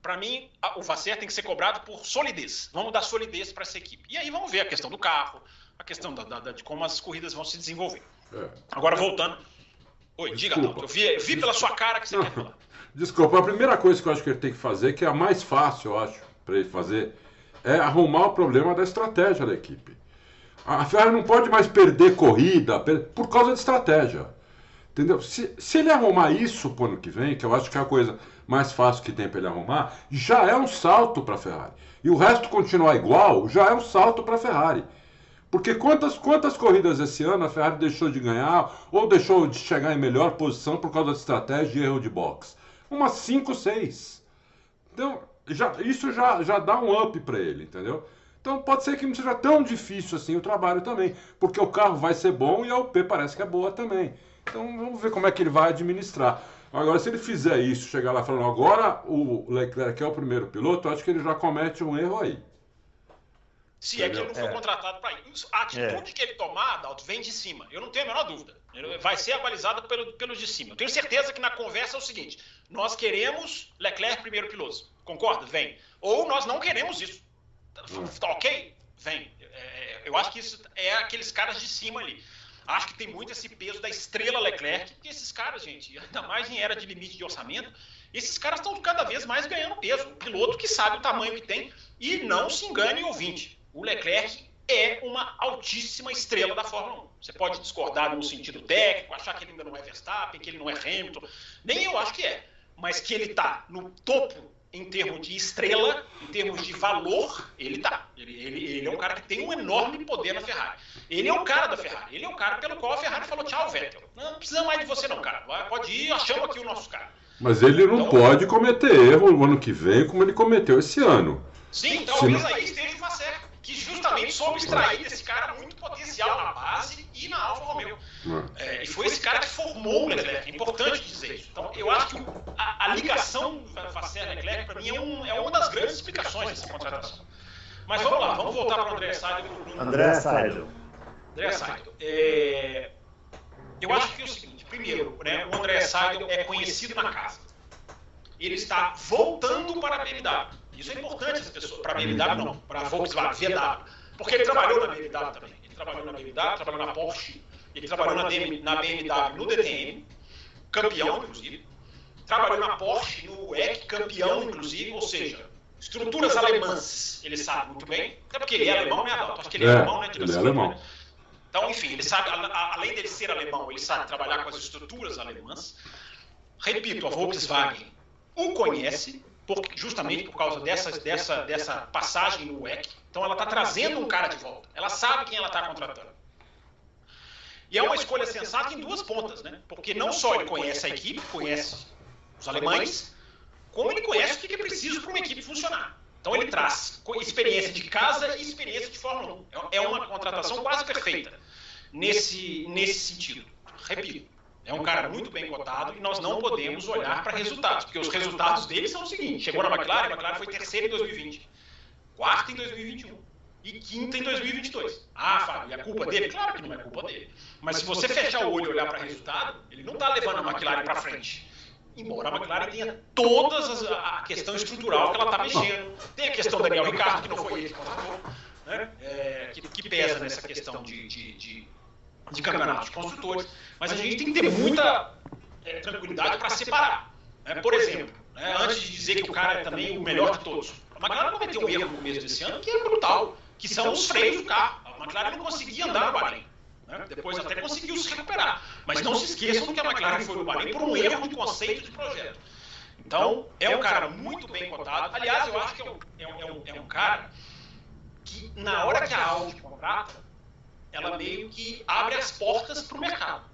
Para mim, o Vasser tem que ser cobrado por solidez. Vamos dar solidez para essa equipe. E aí vamos ver a questão do carro, a questão da, da, de como as corridas vão se desenvolver. É. Agora voltando. Oi, diga, Adalto. Eu vi, vi pela sua cara que você quer falar. Desculpa, a primeira coisa que eu acho que ele tem que fazer, que é a mais fácil, eu acho, para ele fazer, é arrumar o problema da estratégia da equipe. A Ferrari não pode mais perder corrida por causa de estratégia. Entendeu? Se, se ele arrumar isso para o ano que vem, que eu acho que é a coisa mais fácil que tem para ele arrumar, já é um salto para a Ferrari. E o resto continuar igual, já é um salto para a Ferrari. Porque quantas, quantas corridas esse ano a Ferrari deixou de ganhar ou deixou de chegar em melhor posição por causa da estratégia e erro de box? Umas 5, 6. Então, já, isso já, já dá um up para ele, entendeu? Então pode ser que não seja tão difícil assim o trabalho também, porque o carro vai ser bom e a UP parece que é boa também. Então vamos ver como é que ele vai administrar. Agora, se ele fizer isso, chegar lá falando agora o Leclerc é o primeiro piloto, acho que ele já comete um erro aí. Se é que ele não foi é. contratado para isso. A atitude é. que ele tomar, Adalto, vem de cima. Eu não tenho a menor dúvida. Ele vai ser avalizado pelo, pelo de cima. Eu tenho certeza que na conversa é o seguinte: nós queremos Leclerc primeiro piloto. Concorda? Vem. Ou nós não queremos isso. Tá ok? Vem. É, eu acho que isso é aqueles caras de cima ali. Acho que tem muito esse peso da estrela Leclerc, porque esses caras, gente, ainda mais em era de limite de orçamento, esses caras estão cada vez mais ganhando peso. O piloto que sabe o tamanho que tem e não se engane, ouvinte. O Leclerc é uma altíssima estrela da Fórmula 1. Você pode discordar no sentido técnico, achar que ele ainda não é Verstappen, que ele não é Hamilton. Nem eu acho que é. Mas que ele está no topo em termos de estrela, em termos de valor, ele tá. Ele, ele, ele, é um cara que tem um enorme poder na Ferrari. Ele é o cara da Ferrari. Ele é o cara pelo qual a Ferrari falou tchau, Vettel. Não precisa mais de você não, cara. Pode ir, achamos aqui o nosso cara. Mas ele não então, pode cometer erro no ano que vem como ele cometeu esse ano. Sim, talvez não... aí esteja o Vasser, que justamente soube extrair desse cara muito potencial na base e na Alfa Romeo. É, e foi esse cara que formou o Leclerc, é importante dizer isso. Então, eu acho que a, a ligação Vasser-Leclerc, para mim, é, um, é, uma das grandes explicações dessa contratação. Mas vamos lá, vamos voltar para o André Seidel. André Seidel. André Seidel. É, eu acho que é o seguinte, primeiro, né, o André Seidel é conhecido na casa. Ele está voltando para a BMW. Isso é importante essa pessoa. Para a BMW não, para a Volkswagen, VW. Porque ele trabalhou na BMW também. Ele trabalhou na BMW, trabalhou na Porsche, ele trabalhou na, na BMW no DTM, campeão, inclusive. Trabalhou na Porsche, no WEC, campeão, inclusive. Ou seja, estruturas alemãs, ele sabe muito bem. Até porque ele é alemão, né, Adalto? Acho que ele é, é alemão, né? Ele é alemão. Né? Então, enfim, ele sabe, além dele ser alemão, ele sabe trabalhar com as estruturas alemãs. Repito, a Volkswagen o conhece, por, justamente por causa dessa, dessa, dessa passagem no WEC. Então, ela está trazendo um cara de volta. Ela sabe quem ela está contratando. E é uma escolha sensata em duas pontas, né? Porque não só ele conhece a equipe, conhece os alemães, como ele conhece o que é preciso para uma equipe funcionar. Então ele traz experiência de casa e experiência de Fórmula 1. É uma contratação quase perfeita nesse, nesse sentido. Repito, é um cara muito bem cotado e nós não podemos olhar para resultados, porque os resultados dele são os seguintes: chegou na McLaren, a McLaren foi terceira em 2020, quarta em 2021 e quinta em 2022. Ah, Fábio, e a culpa dele? Claro que não é culpa dele. Mas se você fechar o olho e olhar para resultado, ele não está levando a McLaren para frente. Embora a McLaren tenha toda a questão estrutural que ela está mexendo. Tem a questão do Daniel Ricardo, que não foi ele que contratou, né? É, que, que, pesa nessa questão de, de, de, de campeonatos de construtores. Mas a gente tem que ter muita é, tranquilidade para separar. Né? Por exemplo, né? antes de dizer que o cara é também o melhor de todos, a McLaren cometeu um erro no começo desse ano que é brutal que são os freios do carro. A McLaren não conseguia andar no Bahrein. Né? Depois até conseguiu se recuperar. Mas não se esqueçam que a McLaren foi no Bahrein por um erro de conceito de projeto. Então, é um cara muito bem cotado. Aliás, eu acho que é um, é um, é um cara que, na hora que a Audi contrata, ela meio que abre as portas para o mercado.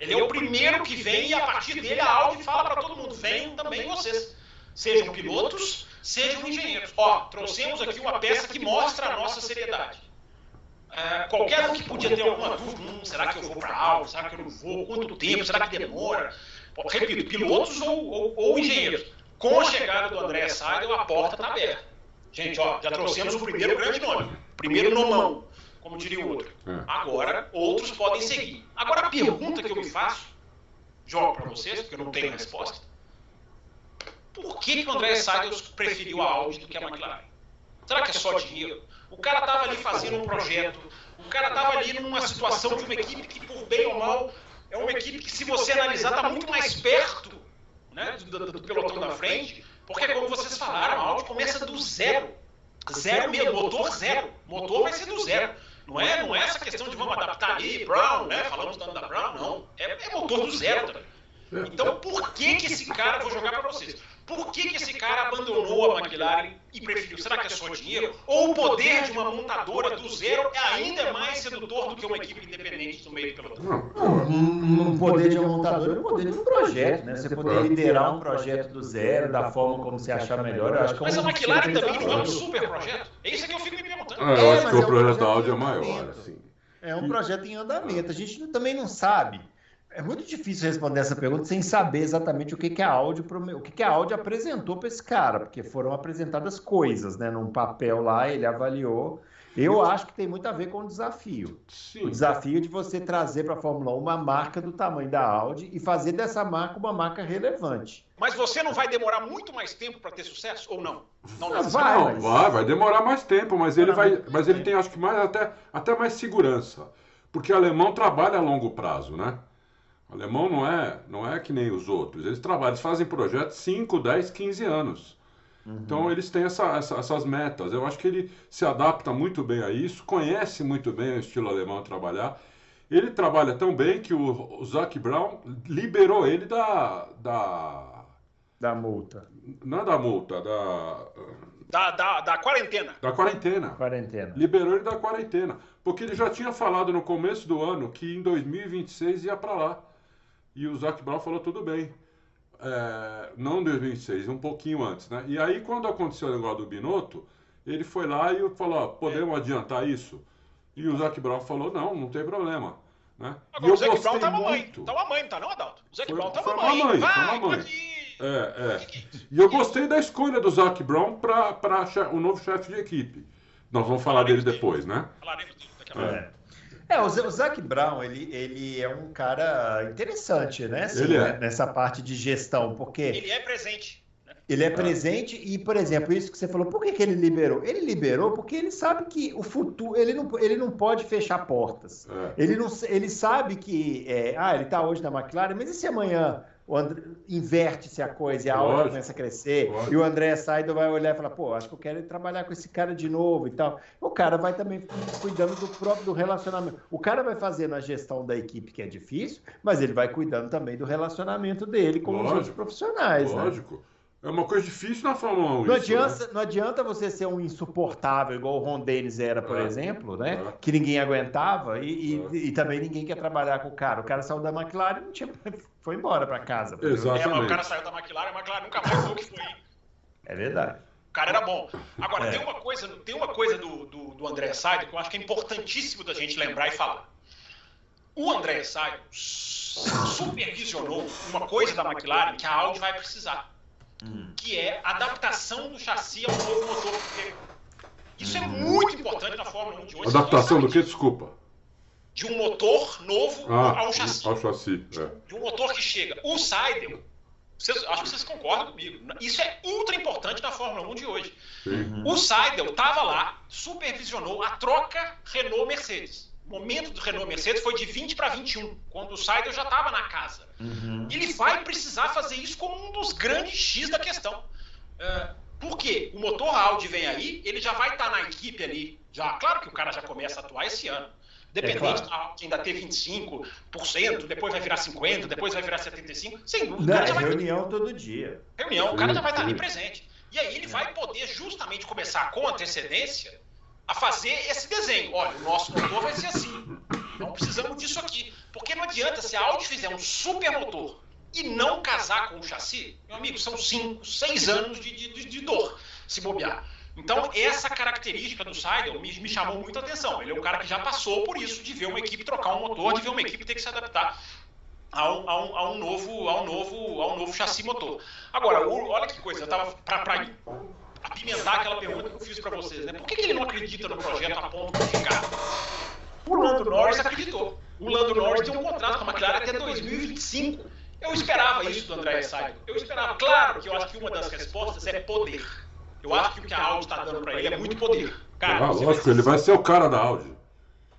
Ele é o primeiro que vem e, a partir dele, a Audi fala para todo mundo: venham também vocês. Sejam pilotos, sejam engenheiros. Ó, trouxemos aqui uma peça que mostra a nossa seriedade. É, qualquer um que podia ter alguma dúvida, hum, será que eu vou para algo? Será que eu não vou? Quanto tempo? Será que demora? Repito, pilotos ou, ou, ou engenheiros. Com a chegada do André Seidel, a porta está aberta. Gente, ó, já trouxemos o primeiro grande nome, primeiro nomão, como diria o outro. É. Agora, outros podem seguir. Agora, a pergunta que eu me faço, jogo para vocês, porque eu não tenho resposta por que, que o André Seidel preferiu a Audi do que a McLaren? Será que é só dinheiro? O cara estava ali fazendo um projeto, o cara estava ali numa situação de uma equipe que, por bem ou mal, é uma equipe que, se você analisar, está muito mais perto né, do, do, do, pelotão da frente, porque, como vocês falaram, a Audi começa do zero. Zero mesmo, motor zero. Motor vai ser do zero. Não é, não é essa questão de vamos adaptar ali, Brown, né? Falamos tanto da Brown, não. É, é motor do zero também. Então, por que, que esse cara, vou jogar para vocês, Por que, que esse cara abandonou a McLaren e preferiu? Será que é só dinheiro? Ou o poder de uma montadora do zero é ainda mais sedutor do que uma equipe independente no meio do pelotão? Um, um poder de uma montadora é um poder de um projeto, né? Você poder liderar um projeto do zero, da forma como você achar melhor. Eu acho que é Mas a um McLaren também não é um super projeto? É isso que eu fico me perguntando. Eu É, acho que é o um projeto da Audi é maior, assim. É um projeto em andamento. A gente também não sabe. É muito difícil responder essa pergunta sem saber exatamente o que, que a Audi o que, que a Audi apresentou para esse cara, porque foram apresentadas coisas, né? Num papel lá, ele avaliou. Eu acho que tem muito a ver com o desafio. O Sim. desafio de você trazer para a Fórmula 1 uma marca do tamanho da Audi e fazer dessa marca uma marca relevante. Mas você não vai demorar muito mais tempo para ter sucesso ou não? Não Não, vai, Não, mas- vai, vai demorar mais tempo, mas ele Demorar vai, mas ele tem acho que mais até, até mais segurança, porque alemão trabalha a longo prazo, né? Alemão não é, não é que nem os outros. Eles trabalham, eles fazem projetos 5, 10, 15 anos. Então eles têm essa- essa- essas metas. Eu acho que ele se adapta muito bem a isso, conhece muito bem o estilo alemão de trabalhar. Ele trabalha tão bem que o, o Zac Brown liberou ele da, da Da multa. não é da multa, da, Da, da, da quarentena. da quarentena. Quarentena. Liberou ele da quarentena. Porque ele já tinha falado no começo do ano que em 2026 ia para lá. E o Zac Brown falou tudo bem. É, não em 2026, um pouquinho antes, né? E aí, quando aconteceu o negócio do Binotto, ele foi lá e falou: ó, podemos adiantar isso? E o Zac Brown falou: não, não tem problema. Né? e Agora eu o Zac Brown tá mamãe. muito. Tá mamãe, não tá não, Adalto? O Zac Foi- Brown tá foi mamãe. mamãe, Vai, pode ir. É, é. E eu gostei da escolha do Zac Brown para o novo chefe de equipe. Nós vamos falar dele depois, né? Falaremos disso daqui a pouco. É. O Z- o Zac Brown, ele, ele é um cara interessante, né? assim, Ele é. né, Nessa parte de gestão, porque Ele é presente. né? ele é presente e, por exemplo, isso que você falou, por que, que ele liberou? Ele liberou porque ele sabe que o futuro, ele não, ele não pode fechar portas. É. Ele, não, ele sabe que, é, ah, ele está hoje na McLaren, mas e se amanhã André, inverte-se a coisa e a Lógico. começa a crescer Lógico. e o André Saido vai olhar e falar, pô, acho que eu quero trabalhar com esse cara de novo e tal. O cara vai também cuidando do próprio do relacionamento. O cara vai fazendo a gestão da equipe, que é difícil, mas ele vai cuidando também do relacionamento dele com os Lógico. outros profissionais. né? É uma coisa difícil na Fórmula 1. Não isso, adianta, né? não adianta você ser um insuportável, igual o Ron Dennis era, por É. exemplo, né? É. Que ninguém aguentava e, e- É. e também ninguém quer trabalhar com o cara. O cara saiu da McLaren e tinha, <laughs> foi embora para casa. É, Exatamente. o cara saiu da McLaren, a McLaren nunca mais foi o que foi. É verdade. O cara era bom. Agora, É. tem uma coisa, tem uma coisa do, do, do André Saido que eu acho que é importantíssimo da gente lembrar e falar. O André Saido supervisionou uma coisa da McLaren que a Audi vai precisar, que é a adaptação do chassi ao novo motor. Porque Isso é muito importante na Fórmula 1 de hoje. Adaptação do que? Desculpa. De um motor novo Ah, ao chassi. ao chassi. É. De um motor que chega. O Seidel, vocês- acho que vocês concordam comigo. Isso é ultra importante na Fórmula 1 de hoje. Sim. O Seidel estava lá, supervisionou a troca Renault-Mercedes. Momento do Renault-Mercedes foi de 20 para 21, quando o Seidel já estava na casa. Ele vai precisar fazer isso como um dos grandes X da questão. É, por quê? O motor Audi vem aí, ele já vai estar na equipe ali. Já, claro que o cara já começa a atuar esse ano. Dependente É claro. ainda ter 25%, depois vai virar 50%, depois vai virar 75%, sem dúvida. O Não, cara é já vai reunião todo dia. reunião, o cara já vai estar ali Sim. presente. E aí ele vai poder justamente começar com antecedência a fazer esse desenho. Olha, o nosso motor vai ser assim. Não precisamos disso aqui. Porque não adianta se a Audi fizer um super motor e não casar com o chassi, meu amigo, são 5, 6 anos de, de, de dor se bobear. Então, essa característica do Seidel me, me chamou muita atenção. Ele é um cara que já passou por isso, de ver uma equipe trocar um motor, de ver uma equipe ter que se adaptar a um, a um, a um novo, a um novo, a um novo chassi motor. Agora, olha que coisa, eu tava para apimentar aquela pergunta que eu fiz para vocês, né? Por que, que ele não acredita no projeto a ponto de ficar? O Lando Norris acreditou. O Lando Norris tem um contrato com a McLaren até 2025. Eu esperava isso do André Seidel. Eu esperava. Claro que eu acho que uma das respostas é poder. Eu acho que o que a Audi está dando para ele é muito poder. Cara, Ah, lógico, ele vai ser o cara da Audi.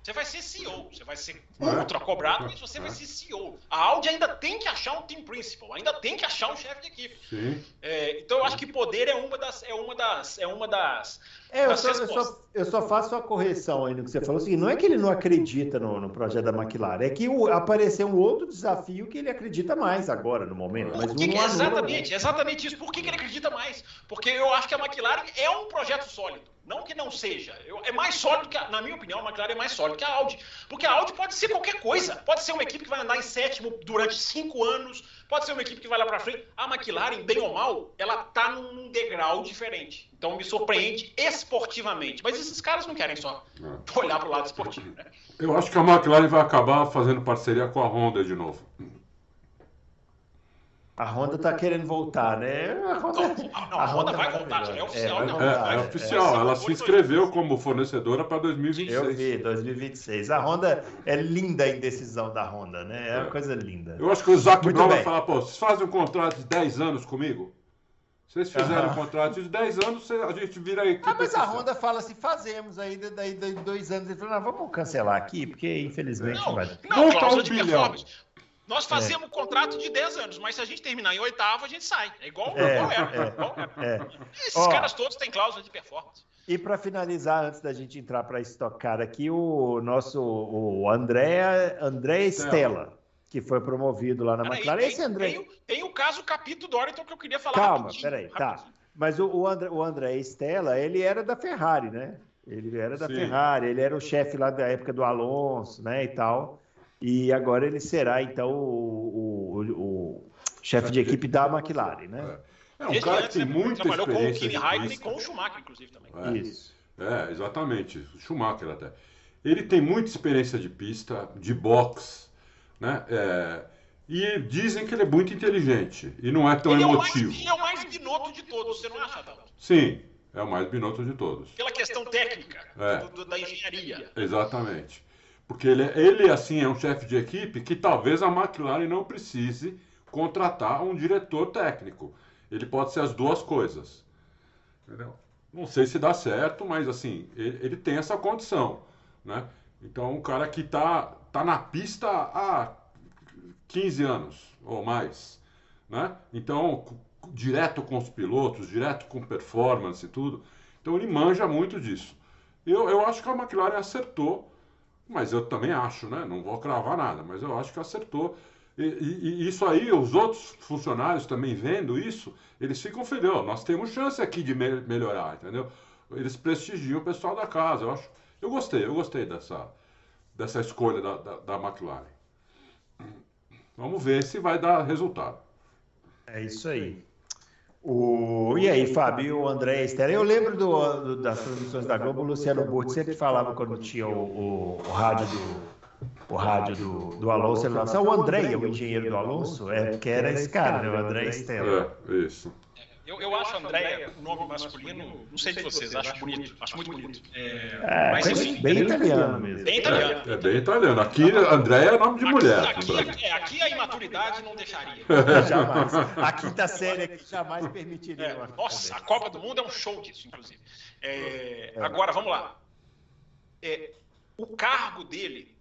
Você vai ser CEO, você vai ser É. ultra cobrado, mas você vai ser CEO. A Audi ainda tem que achar um team principal, ainda tem que achar um chefe de equipe. Sim. É, então eu acho que poder é uma das, é uma das, é uma das, É, eu só, eu, só, eu só, faço a correção aí no que você falou. Assim, não é que ele não acredita no, no projeto da McLaren, é que o, apareceu um outro desafio que ele acredita mais agora, no momento. Mas que, um exatamente, exatamente isso. Por que, que ele acredita mais? Porque eu acho que a McLaren é um projeto sólido. Não que não seja. Eu, é mais sólido que, a, na minha opinião, a McLaren é mais sólida que a Audi. Porque a Audi pode ser qualquer coisa. Pode ser uma equipe que vai andar em sétimo durante cinco anos. Pode ser uma equipe que vai lá para frente. A McLaren, bem ou mal, ela tá num, degrau diferente. Então me surpreende esportivamente. Mas esses caras não querem só é. olhar para o lado esportivo. Né? Eu acho que a McLaren vai acabar fazendo parceria com a Honda de novo. A Honda está querendo voltar, né? A Honda, não, <laughs> não, a Honda vai voltar, já é oficial. É, é, é oficial, ela se inscreveu como fornecedora para 2026. Eu vi, 2026. A Honda é linda a indecisão da Honda, né? É uma coisa linda. Eu acho que o Zac Brown vai falar, pô, vocês fazem um contrato de 10 anos comigo? Se vocês fizerem um contrato de 10 anos, a gente vira aí. Ah, mas a Honda fala assim, fazemos aí, daí dois anos. Ele falou, não, vamos cancelar aqui, porque infelizmente não, vai. Não, não, um bilhão. Nós fazemos é. um contrato de 10 anos, mas se a gente terminar em oitavo, a gente sai. É igual, é, igual era. É, igual era. É. Esses Ó, caras todos têm cláusula de performance. E para finalizar, antes da gente entrar para estocar aqui, o nosso o André, André Stella, que foi promovido lá na Pera McLaren. Aí, Esse André... tem, tem, o caso Capito Doriton que eu queria falar Calma, peraí, tá. Mas o, o, André, o André Stella, ele era da Ferrari, né? Ele era da Sim. Ferrari, ele era o chefe lá da época do Alonso, né, e tal. E agora ele será, então, o, o, o chefe de equipe da McLaren, né? É, é um cara que tem muita trabalhou experiência. Trabalhou com o Kimi Raikkonen e com o Schumacher, inclusive, também. É. Isso. É, exatamente. Schumacher até. Ele tem muita experiência de pista, de boxe, né? É, e dizem que ele é muito inteligente e não é tão ele emotivo. É o, mais, ele é o mais binoto de todos, você não acha, Adalto? Sim, é o mais binoto de todos. Pela questão técnica é. do, do, da engenharia. Exatamente. Porque ele, ele, assim, é um chefe de equipe que talvez a McLaren não precise contratar um diretor técnico. Ele pode ser as duas coisas. Entendeu? Não sei se dá certo, mas, assim, ele, ele tem essa condição, né? Então, um cara que está tá na pista há 15 anos ou mais, né? Então, direto com os pilotos, direto com performance e tudo. Então, ele manja muito disso. Eu, eu acho que a McLaren acertou mas eu também acho, né? Não vou cravar nada, mas eu acho que acertou. E, e, e isso aí, os outros funcionários também vendo isso, eles ficam felizes. Nós temos chance aqui de me melhorar, entendeu? Eles prestigiam o pessoal da casa. Eu acho, eu gostei, eu gostei dessa, dessa escolha da, da, da McLaren. Vamos ver se vai dar resultado. É isso aí. O... E aí, Fábio, o André Estela. Eu lembro do, do, das transmissões da Globo, o Luciano Burti sempre falava quando tinha o, o, o rádio do. O rádio do, do Alonso, ele falava, o André, o engenheiro do Alonso, é, que era esse cara, né, o André Estela. É, isso. Eu, eu acho Andréia um nome masculino, não sei se vocês, acho bonito, acho muito bonito. É, é mas enfim. Bem italiano mesmo. Bem italiano. É, é bem italiano. Aqui, Andréia é nome de aqui, mulher. Aqui, aqui, é, aqui, a imaturidade não deixaria. <laughs> jamais. A quinta série aqui jamais permitiria. É, nossa, a Copa do Mundo é um show disso, inclusive. É, agora, vamos lá. o cargo dele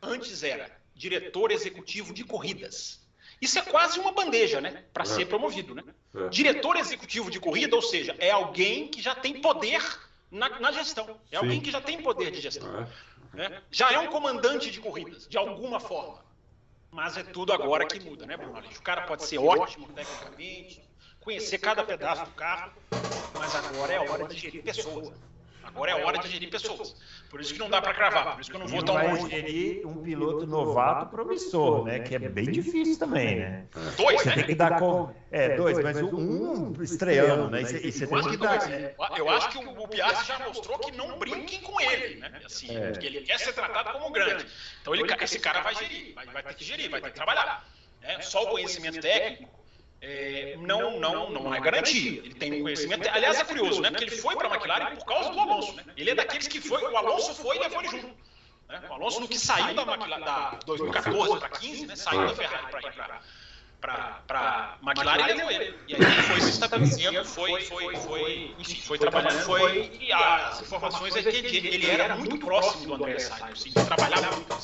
antes era diretor executivo de corridas. Isso é quase uma bandeja, né? Para é. ser promovido, né? É. Diretor executivo de corrida, ou seja, é alguém que já tem poder na, na gestão. É Sim. alguém que já tem poder de gestão. É. Né? Já é um comandante de corridas, de alguma forma. Mas é tudo agora que muda, né, Bruno O cara pode ser ótimo tecnicamente, conhecer cada pedaço do carro, mas agora é a hora de gerir pessoas. Agora é a hora de gerir pessoas. Por isso que não dá para cravar, por isso que eu não vou tão longe. gerir um piloto novato promissor, né? Que é bem difícil também, né? Dois, né? Tem que dar com... É, dois, mas um estreando, né? E você tem que dar... Eu acho que o Piastri já mostrou que não brinquem com ele, né? Assim, é. que ele quer ser tratado como grande. Então ele, esse cara vai gerir, vai, vai ter que gerir, vai ter que trabalhar. Né? Só o conhecimento técnico é, não, não, não é garantia. Ele tem um conhecimento. Aliás, é curioso, né? Porque ele foi para a McLaren por causa do Alonso. Né? Ele é daqueles que foi. O Alonso foi e levou ele junto. Né? O Alonso, no que saiu da, McLaren, da 2014 para 15, né? saiu da Ferrari para ir para para McLaren e levou ele. E aí ele foi se estabelecendo, foi, foi, foi, enfim, foi trabalhando, foi. E as informações é que ele, ele era muito próximo do André Sainz, assim, trabalhava muito.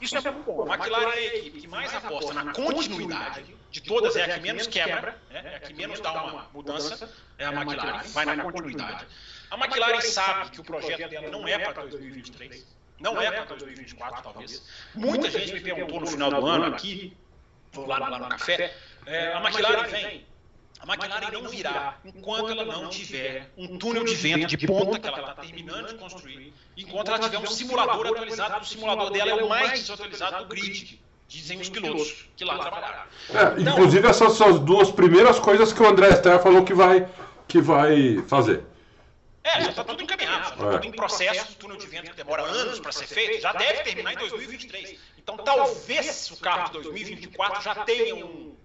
Isso é muito bom. A McLaren é a equipe que mais aposta na continuidade de todas, é a que menos quebra, né? é a que menos dá uma mudança, é a McLaren, vai na continuidade. A McLaren sabe que o projeto dela não é para 2023, não é para 2024, talvez. Muita gente me perguntou no final do ano aqui, lá, lá no café, é, a McLaren vem. A McLaren não virá enquanto ela não tiver um túnel de vento de ponta que ela está terminando de construir, enquanto ela tiver um simulador atualizado. O simulador dela é o mais desatualizado do grid, dizem os pilotos que lá trabalharam. É, então, inclusive, essas são as duas primeiras coisas que o André Esther falou que vai, que vai fazer. É, já está tudo encaminhado, já está tudo em processo. O túnel de vento que demora anos para ser feito, já deve terminar em 2023. Então, talvez o carro de 2024 já tenha um.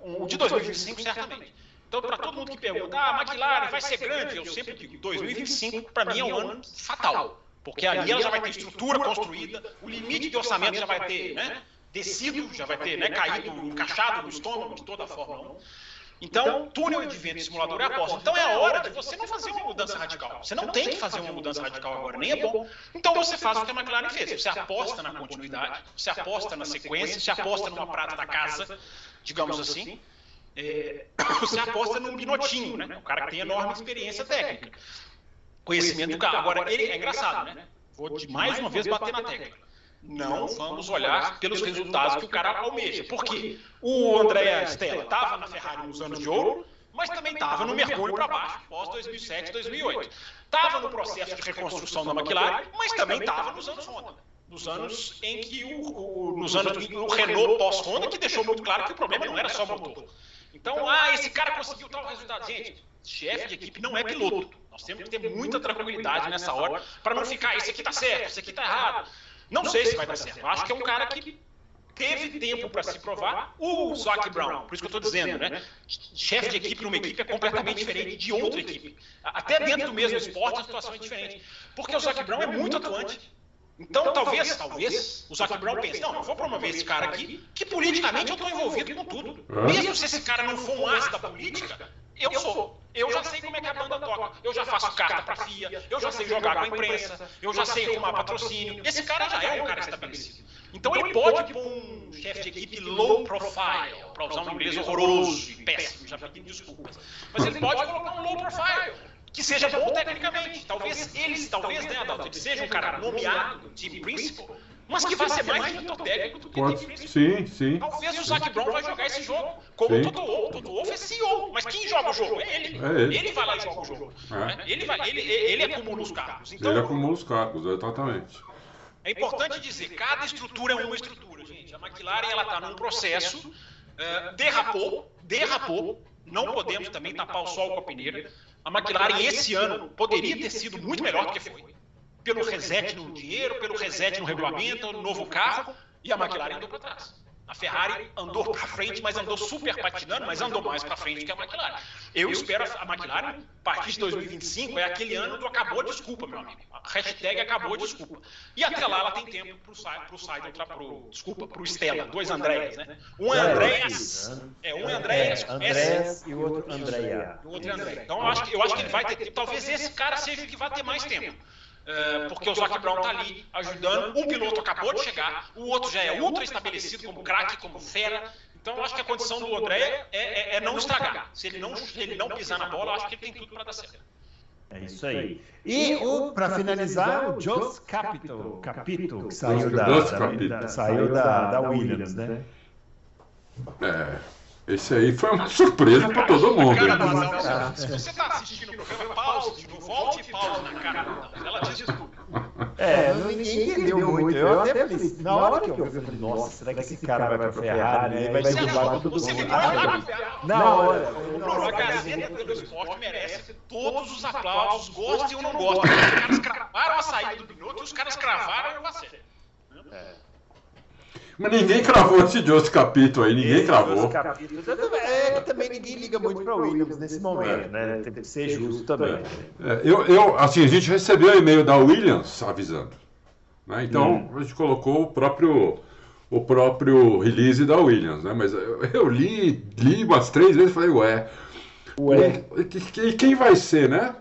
um de 2025, certamente. Então, para todo mundo que pergunta, ah, a McLaren vai ser grande, eu sempre digo, 2025 para mim é um ano fatal. Porque ali ela já vai ter estrutura construída, o limite de orçamento já vai ter né, descido, já vai ter né, caído, encaixado no estômago de toda a Fórmula 1. Então, túnel de vento simulador é aposta. Então é a hora de você não fazer uma mudança radical. Você não tem que fazer uma mudança radical agora, nem é bom. Então você faz o que a McLaren fez. Você aposta na continuidade, você aposta na sequência, você aposta numa prata da casa, digamos assim. É, <coughs> você aposta num Binotinho, né? O cara que tem enorme experiência técnica. Conhecimento do carro. Agora, ele é engraçado, né? Vou de mais uma vez bater na tecla não vamos olhar pelos resultados que o cara almeja. Porque o André Stella estava na Ferrari nos anos de ouro, mas também estava no mergulho para baixo, pós 2007, 2008. Estava no processo de reconstrução da McLaren, mas também estava nos anos Honda. Nos anos em que o, o nos anos o Renault pós-Honda, que deixou muito claro que o problema não era só motor. Então, ah, esse cara conseguiu tal resultado. Gente, chefe de equipe não é piloto. Nós temos que ter muita tranquilidade nessa hora para não ficar, esse aqui está certo, esse aqui está errado. Não sei se vai dar certo. Acho que é um cara que teve tempo para se provar. O Zac Brown, por isso que eu estou dizendo, né? Chefe de equipe numa equipe é completamente diferente de outra equipe. Até dentro do mesmo esporte a situação é diferente. Porque o Zac Brown é muito atuante. Então, talvez, talvez, o Zac Brown pense, não, eu vou promover esse cara aqui, que politicamente eu estou envolvido com tudo. Mesmo se esse cara não for um as da política, eu sou. Eu já sei como é que a banda toca. Eu já faço carta para a FIA, eu já sei jogar com a imprensa, eu já sei arrumar patrocínio. Esse cara já é um cara estabelecido. Então ele pode pôr um chefe de equipe low profile, para usar um inglês horroroso e péssimo, já pedi desculpas. Mas ele pode colocar um low profile que seja bom tecnicamente. Talvez eles, talvez, né, Adalto, ele seja um cara nomeado, time principal, mas que vai ser mais diretor técnico do que Pode, principal. Sim, sim. Talvez o Zac Brown vai jogar esse jogo como o Toto Wolff. Toto Wolff é CEO, mas quem joga o jogo? É ele. É ele. ele vai lá e joga o jogo. É. Ele, vai, ele, ele acumula os cargos. Então, ele acumula os cargos, exatamente. É importante dizer, cada estrutura é uma estrutura, gente. A McLaren ela está num processo, uh, derrapou, derrapou. Não podemos também tapar o sol com a peneira. A McLaren esse ano poderia ter sido muito melhor do que foi. Pelo reset no dinheiro, pelo reset no regulamento, no novo carro, e a McLaren andou para trás. A Ferrari andou para frente, mas andou super patinando, mas andou mais para frente que a McLaren. Eu espero a McLaren, a partir de 2025, é aquele ano do acabou desculpa, meu amigo. A hashtag acabou desculpa. E até lá ela tem tempo para o Seidel, pro, desculpa, para o Stella, dois Andréas, né? Um é Andréas, é, um é Andréas, Andréas e o outro Andréa. O outro é André. Então eu acho, eu acho que ele vai ter tempo. Talvez esse cara seja o que vai ter mais tempo. É, porque o Zac Brown está ali ajudando. Um piloto acabou de chegar, o outro já é ultra estabelecido como craque, como fera. Então, eu acho que a condição do André é, é, é não estragar. Se ele não, se ele não pisar na bola, eu acho que ele tem tudo para dar certo. É isso aí. E o para finalizar, o Jos Capito, Capito que saiu da, da, da, saiu da, da Williams, né? É. Esse aí foi uma surpresa para todo mundo. Cara, se você está assistindo o programa, pause, volte e pause na cara. Tudo. É, ninguém entendeu muito. Eu até pensei, na hora que eu vi, eu falei, nossa, será que esse cara vai pra Ferrari, né? Vai derrubar todo mundo. Na hora. A Gazeta pelo Esporte merece todos os aplausos, gostem ou não gostem. Os caras cravaram a saída do Binotto e os caras cravaram o Vasser. É. Mas ninguém cravou esse Joss Capito aí, ninguém esse cravou. Capito, é, também ninguém liga muito para Williams nesse momento, né? Tem que ser justo também. É, eu, eu, assim, a gente recebeu o e-mail da Williams avisando. Né? Então, hum. a gente colocou o próprio o próprio release da Williams, né? Mas eu, eu li, li umas três vezes e falei, ué. Ué. E quem vai ser, né?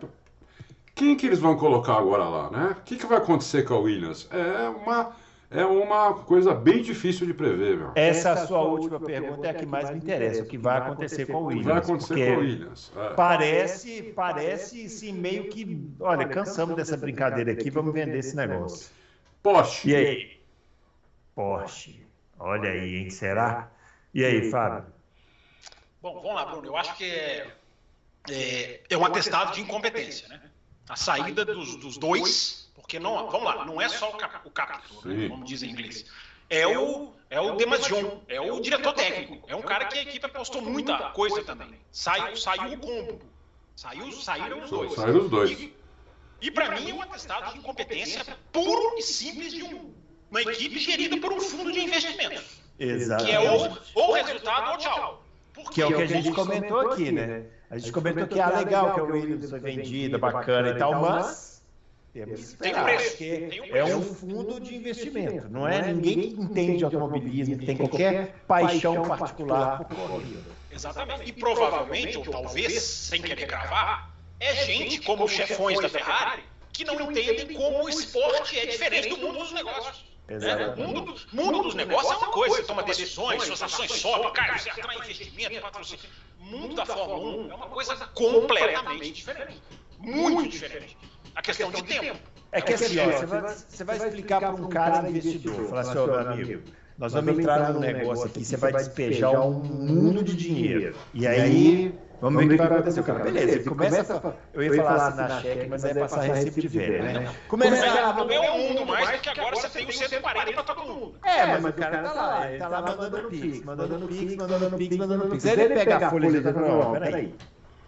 Quem que eles vão colocar agora lá, né? O que, que vai acontecer com a Williams? É uma é uma coisa bem difícil de prever, meu. Essa sua última pergunta é a que mais me interessa, o que vai acontecer com o Williams. Vai acontecer com o Williams. É. Parece, parece, sim, meio que, olha, cansamos dessa brincadeira aqui, vamos vender esse negócio. Porsche. E aí? Porsche. Olha aí, hein? Será? E aí, Fábio? Bom, vamos lá, Bruno. Eu acho que é, é, é um atestado de incompetência, né? A saída dos, dos dois porque não, vamos lá, não é só o, cap, o capítulo, né, como diz em inglês. É o, é o Demasion, é o diretor técnico. É um cara que a equipe apostou muita coisa também. Saiu, saiu o combo. Saiu, saíram os dois. Saíram os dois. E, e para mim é um atestado de incompetência puro e simples de um, uma equipe gerida por um fundo de investimentos. Exato. Que é ou, ou resultado ou tchau. Que é o que a gente comentou aqui, né? A gente comentou que é legal que o Williams foi vendido, bacana e tal, mas temos que esperar, tem um preço, tem um preço. é um fundo de investimento. Não é ninguém que entende de automobilismo, que tem qualquer paixão particular por corrida. Exatamente. E provavelmente, ou talvez, sem querer cravar, é gente como os chefões da Ferrari que não entendem como o esporte é diferente do mundo dos negócios. Né? O mundo, mundo dos negócios é uma coisa, você toma decisões, suas ações sobem, cara, você atrai investimento, patrocínio. O mundo da Fórmula 1 é uma coisa completamente diferente. Muito diferente a questão de tempo. É que assim, ó, você, vai, você vai explicar para um cara investidor, falar assim, ó, meu amigo, nós vamos entrar num negócio aqui, você vai despejar um mundo de dinheiro. E aí, vamos ver o que vai acontecer. Cara, beleza, ele começa, eu ia falar assim na cheque, mas aí é passar recibo de velho, né? Começa a... Não é um mundo mais, porque agora você tem o 140 para todo mundo. É, mas o cara tá lá, ele tá lá mandando pix, mandando pix, mandando pix, mandando pix. Aí ele pega a folha e fala, peraí.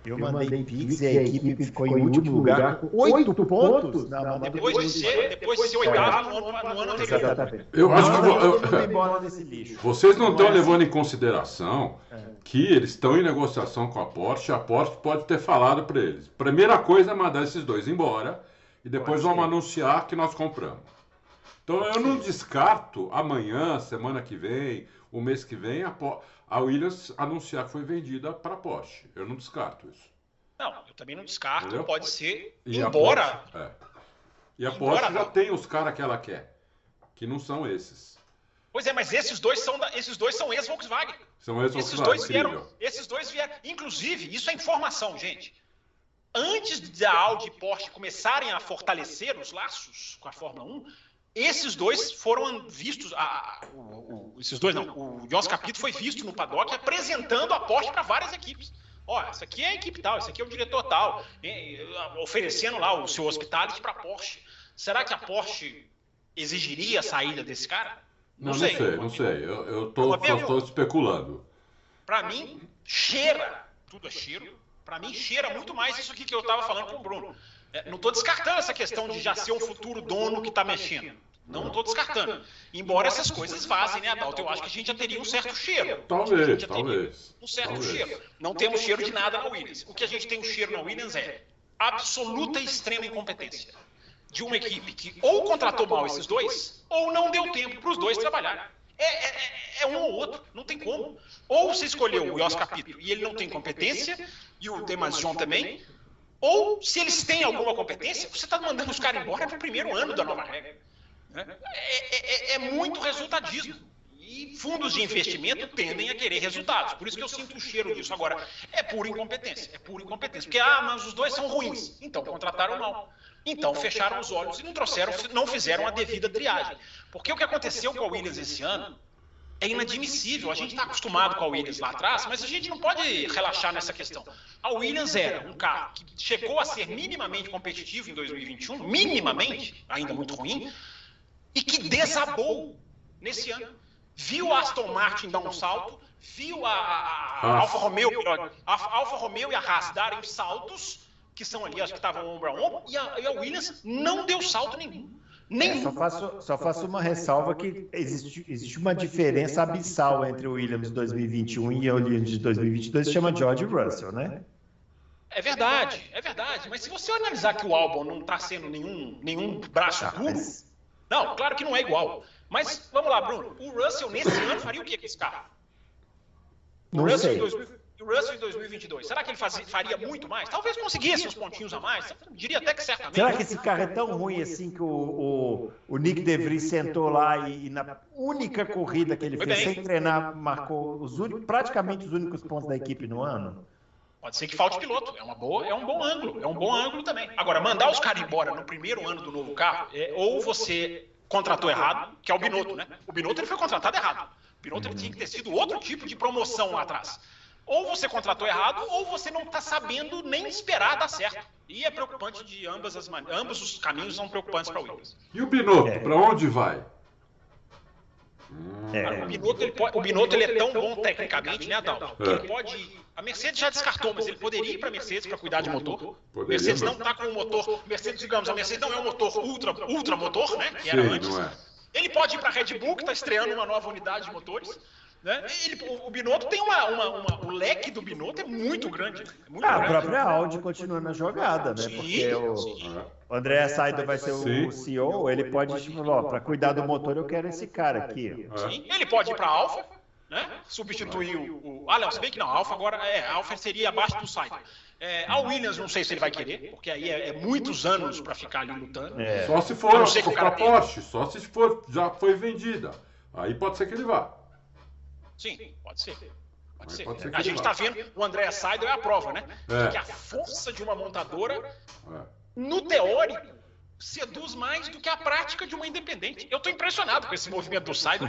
Eu mandei Pix e a equipe ficou em último lugar com oito pontos. Não, depois de ser, depois de ser oitavo no ano, no ano anterior. Eu acho que vocês não estão levando em consideração é. que eles estão em negociação com a Porsche. A Porsche pode ter falado para eles. Primeira coisa é mandar esses dois embora e depois vamos anunciar que nós compramos. Então eu não descarto amanhã, semana que vem, o mês que vem, a Porsche a Williams anunciar que foi vendida para a Porsche. Eu não descarto isso. Não, eu também não descarto. Entendeu? Pode ser, e embora. A Porsche, é. E a embora, Porsche já não. tem os caras que ela quer, que não são esses. Pois é, mas esses dois são esses dois são ex-Volkswagen. São ex-Volkswagen. Esses dois vieram, esses dois vieram. Inclusive, isso é informação, gente. Antes da Audi e Porsche começarem a fortalecer os laços com a Fórmula 1, esses dois foram vistos, a, o, o, esses dois não, o Jones Capito foi visto no paddock apresentando a Porsche para várias equipes. Ó, essa aqui é a equipe tal, esse aqui é o diretor tal, oferecendo lá o seu hospitality para a Porsche. Será que a Porsche exigiria a saída desse cara? Não, não sei, não sei. Não sei. Eu, eu tô, estou especulando. Para mim, cheira, tudo é cheiro, para mim cheira muito mais isso aqui que eu estava falando com o Bruno. É, não estou descartando essa questão de já ser um futuro dono que está mexendo. Não estou descartando. Embora essas coisas vazem, né, Adalto? Eu acho que a gente já teria um certo cheiro. Talvez, talvez. Um certo talvez. cheiro. Não temos cheiro de nada na Williams. O que a gente tem um cheiro na Williams é absoluta e extrema incompetência de uma equipe que ou contratou mal esses dois, ou não deu tempo para os dois trabalharem. É, é, é, é, um ou outro, não tem como. Ou você escolheu o Yos Capítulo e ele não tem competência, e o Demas John também, ou se eles têm alguma competência, você está mandando os caras embora no primeiro ano da nova regra. Né? É, é, é, muito resultadismo. E fundos de investimento tendem a querer resultados. Por isso que eu sinto o cheiro disso. Agora, é pura incompetência. É pura incompetência. Porque, ah, mas os dois são ruins. Então contrataram mal. Então fecharam os olhos e não trouxeram, não fizeram a devida triagem. Porque o que aconteceu com a Williams esse ano é inadmissível. A gente está acostumado com a Williams lá atrás, mas a gente não pode relaxar nessa questão. A Williams era um carro que chegou a ser minimamente competitivo em 2021, minimamente, ainda muito ruim, e que desabou nesse ano. Viu a Aston Martin dar um salto, viu a, a, a Alfa Romeo, a Alfa Romeo e a Haas darem saltos, que são ali, acho que estavam ombro a ombro, e a, e a Williams não deu salto nenhum. Nem... É, só, faço, só faço uma ressalva que existe, existe uma diferença abissal entre o Williams de 2021 e o Williams de 2022, se chama George Russell, né? É verdade, é verdade. Mas se você analisar que o álbum não está sendo nenhum, nenhum braço ah, duro, mas... não, claro que não é igual. Mas vamos lá, Bruno. O Russell nesse ano faria o que com esse carro? O Russell, em, o Russell em 2022. Será que ele fazia, faria muito mais? Talvez conseguisse uns pontinhos a mais. Diria até que certamente. Será que esse carro é tão ruim assim que o, o, o Nick DeVries sentou lá e, e, na única corrida que ele fez, sem treinar, marcou os únicos, praticamente os únicos pontos da equipe no ano? Pode ser que falte piloto. É, uma boa, é um bom ângulo. É um bom ângulo também. Agora, mandar os caras embora no primeiro ano do novo carro, é, ou você contratou errado, que é o Binotto, né? O Binotto ele foi contratado errado. O Binotto ele tinha que ter sido outro tipo de promoção lá atrás. Ou você contratou errado, ou você não está sabendo nem esperar dar certo. E é preocupante de ambas as maneiras. Ambos os caminhos são preocupantes para o Williams. E o Binotto, é. para onde vai? É. O Binotto, ele, pode, o Binotto ele é tão bom tecnicamente, né, Adalto? É. Ele pode. A Mercedes já descartou, mas ele poderia ir para a Mercedes para cuidar de motor. Poderia, Mercedes não está com o motor. Mercedes, digamos, a Mercedes não é um motor ultra, ultra motor, né? Que era Sim, antes. É. Ele pode ir para a Red Bull, que está estreando uma nova unidade de motores. Né? Ele, o, o Binotto tem uma, uma, uma, O leque do Binotto é muito grande. É muito ah, grande. a própria Audi continua na jogada, né? Sim, Porque o, o André Saido vai ser o CEO, ele pode, tipo, para cuidar do motor, eu quero esse cara aqui. Sim, ele pode ir para a Alfa, né? Substituir o, o. Ah, não, se bem que não, a Alfa agora. É, a Alfa seria abaixo do Saido. É, a Williams, não sei se ele vai querer, porque aí é, é muitos anos para ficar ali lutando. É. Só se for para Porsche, só se for, já foi vendida. Aí pode ser que ele vá. Sim, pode ser. Pode ser. Pode ser a gente está vendo, o André Saido é a prova, né? É. Que a força de uma montadora, é. no teórico, seduz mais do que a prática de uma independente. Eu estou impressionado com esse movimento do Saido.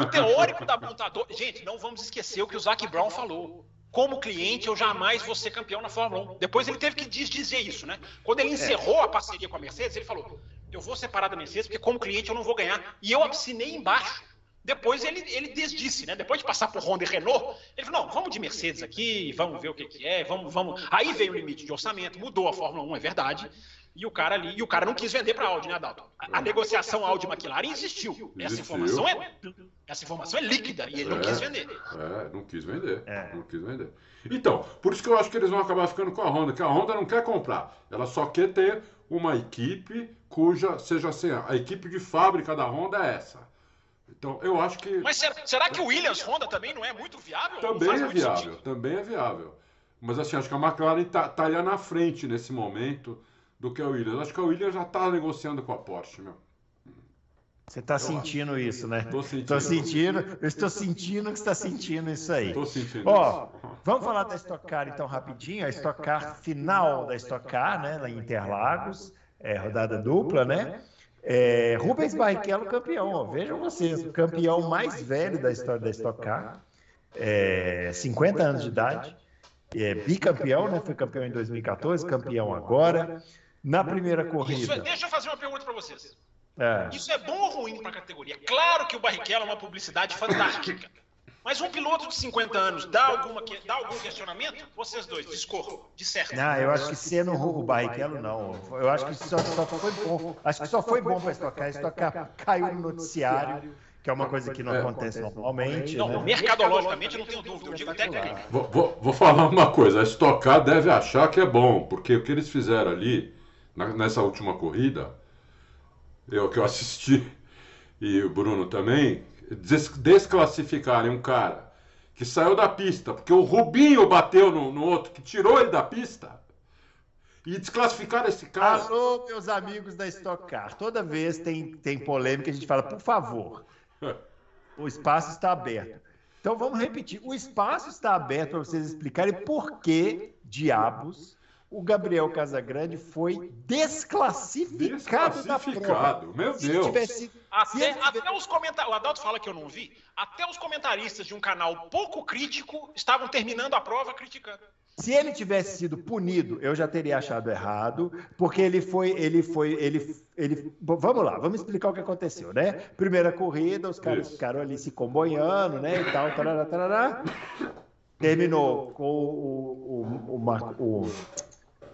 O teórico da montadora. Gente, não vamos esquecer o que o Zac Brown falou. Como cliente, eu jamais vou ser campeão na Fórmula 1. Depois ele teve que dizer isso, né? Quando ele encerrou a parceria com a Mercedes, ele falou: Eu vou separar da Mercedes porque, como cliente, eu não vou ganhar. E eu assinei embaixo depois ele, ele desdisse, né? Depois de passar por Honda e Renault, ele falou: não, vamos de Mercedes aqui, vamos ver o que, que é, vamos, vamos. Aí veio o limite de orçamento, mudou a Fórmula 1, é verdade. E o cara ali, e o cara não quis vender para a Audi, né, Adalto? A, a negociação Audi McLaren existiu. Essa informação é essa informação é líquida e ele é, não quis vender. É, não quis vender. É. Não quis vender. Então, por isso que eu acho que eles vão acabar ficando com a Honda, que a Honda não quer comprar. Ela só quer ter uma equipe cuja seja assim, a equipe de fábrica da Honda é essa. Então, eu acho que. Mas será, será que o Williams Honda também não é muito viável? Também é viável, sentido? também é viável. Mas assim, acho que a McLaren está tá ali na frente nesse momento do que a Williams. Acho que a Williams já está negociando com a Porsche, meu. Você está sentindo isso, né? Estou sentindo. Tô sentindo. Eu estou sentindo que está sentindo isso aí. Estou sentindo. Ó, vamos falar da Stock Car então rapidinho. A Stock Car final da Stock Car, né? Lá em Interlagos, é, rodada dupla, né? É, Rubens Barrichello campeão, ó, vejam vocês, o campeão mais velho da história da Stock Car, é, 50 anos de idade, é, bicampeão, né? Foi campeão em 2014, campeão agora. Na primeira corrida. Isso, deixa eu fazer uma pergunta para vocês. É. Isso é bom ou ruim para a categoria? Claro que o Barrichello é uma publicidade fantástica. Mas um piloto de 50 anos dá, alguma, dá algum questionamento? Vocês dois, discorram, de certo. Não, eu acho que sendo o Barrichello, não. Eu acho que só, só foi bom. Acho que só foi bom para estocar. Estocar caiu no noticiário que é uma coisa que não é, acontece normalmente. Não, né? mercadologicamente não tenho dúvida, eu digo até que vou, vou, vou, falar uma coisa, a Estocar deve achar que é bom, porque o que eles fizeram ali, na, nessa última corrida, eu que eu assisti, e o Bruno também, desclassificarem um cara que saiu da pista, porque o Rubinho bateu no, no outro, que tirou ele da pista, e desclassificar esse cara. Alô, meus amigos da Stock Car. Toda vez tem, tem polêmica, a gente fala, por favor, o espaço está aberto. Então vamos repetir: o espaço está aberto para vocês explicarem por que diabos o Gabriel Casagrande foi desclassificado, desclassificado. da prova. Meu Deus. Tivesse, até, até os comentários. O Adalto fala que eu não vi. Até os comentaristas de um canal pouco crítico estavam terminando a prova criticando. Se ele tivesse sido punido, eu já teria achado errado, porque ele foi, ele foi, ele, ele. Vamos lá, vamos explicar o que aconteceu, né? Primeira corrida, os caras Isso. ficaram ali se comboiando, né? E tal, tarará, tarará. Terminou com o, o, o, o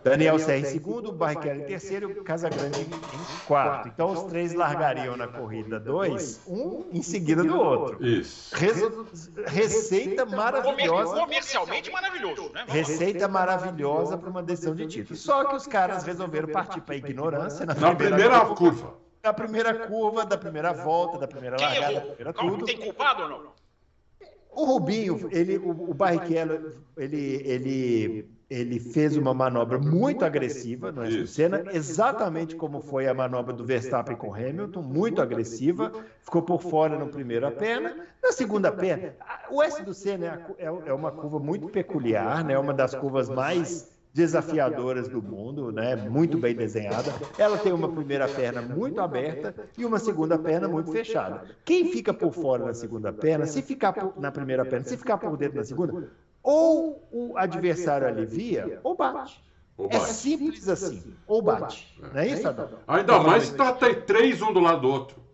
Daniel Serra em segundo, Barrichello em terceiro e o Casagrande em quarto. Então os três largariam na corrida dois, um em seguida do outro. Isso. receita maravilhosa. Comercialmente maravilhoso, né? Receita maravilhosa para uma decisão de título. Só que os caras resolveram partir para a ignorância na, na primeira, primeira curva. Na primeira curva, da primeira volta, da primeira largada, da primeira tudo. Tem culpado ou não? O Rubinho, ele, o, o Barrichello, ele, ele, ele fez uma manobra muito agressiva no do Senna, exatamente como foi a manobra do Verstappen com Hamilton, muito agressiva, ficou por fora na primeira perna. Na segunda perna, o S do Senna é, é uma curva muito peculiar, né? uma das curvas mais desafiadoras do mundo, né? muito bem desenhada. Ela tem uma primeira perna muito aberta e uma segunda perna muito fechada. Quem fica por fora na segunda perna, se ficar por, na primeira perna, se ficar por dentro na segunda, ou o adversário alivia ou bate. Ou bate. É simples assim. Ou bate. Não é isso, Adão? Ainda mais se tá, tem três um do lado do outro.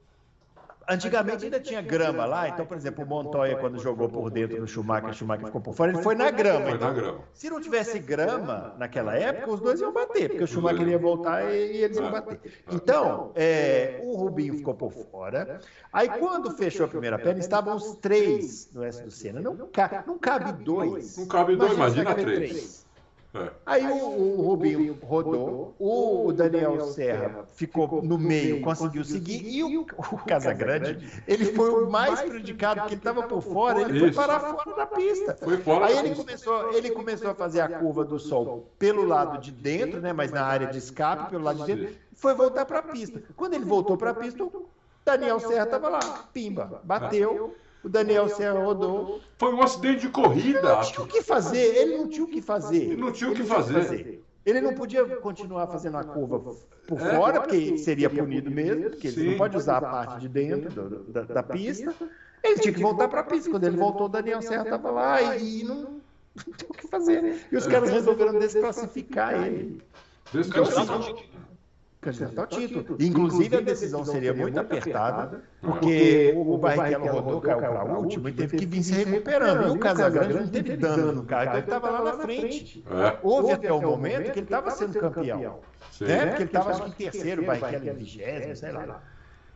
Antigamente ainda tinha grama lá, então, por exemplo, o Montoya, quando jogou por dentro do Schumacher, o Schumacher ficou por fora, ele foi na grama. Foi na então, grama. Se não tivesse grama naquela época, os dois iam bater, porque o Schumacher ia voltar e, eles iam bater. Então, é, o Rubinho ficou por fora. Aí, quando fechou a primeira perna, estavam os três no S do Senna. Não, não cabe dois. Não cabe dois, imagina três. É. Aí o, o Rubinho rodou, o Daniel Serra ficou no meio, conseguiu seguir, e o, o Casagrande, ele foi o mais prejudicado, porque ele estava por fora, ele foi parar fora da pista. Aí ele começou, ele começou a fazer a curva do sol pelo lado de dentro, né, mas na área de escape, pelo lado de dentro, foi voltar para a pista. Quando ele voltou para a pista, o Daniel Serra estava lá, pimba, bateu o Daniel Serra rodou. Foi um acidente de corrida. Ele não tinha o que fazer, ele não tinha o que fazer. Ele não tinha o que fazer. Ele não podia continuar fazendo a curva por é, fora, porque seria punido mesmo, porque ele não pode usar a parte de dentro do, da, da, pista. Ele tinha que voltar para a pista. Quando ele voltou, o Daniel Serra estava lá e não, <laughs> não tem o que fazer. E os caras resolveram desclassificar ele. Desclassificar candidatar ao título. Inclusive, a decisão seria muito apertada, porque o Barrichello rodou, caiu para o último e teve que vir se recuperando. E o Casagrande não teve dano no carro, então ele estava lá na frente. É. Houve até o momento que ele estava sendo campeão. Né? Porque ele estava, acho que, em terceiro, o Barrichello em vigésimo, sei lá.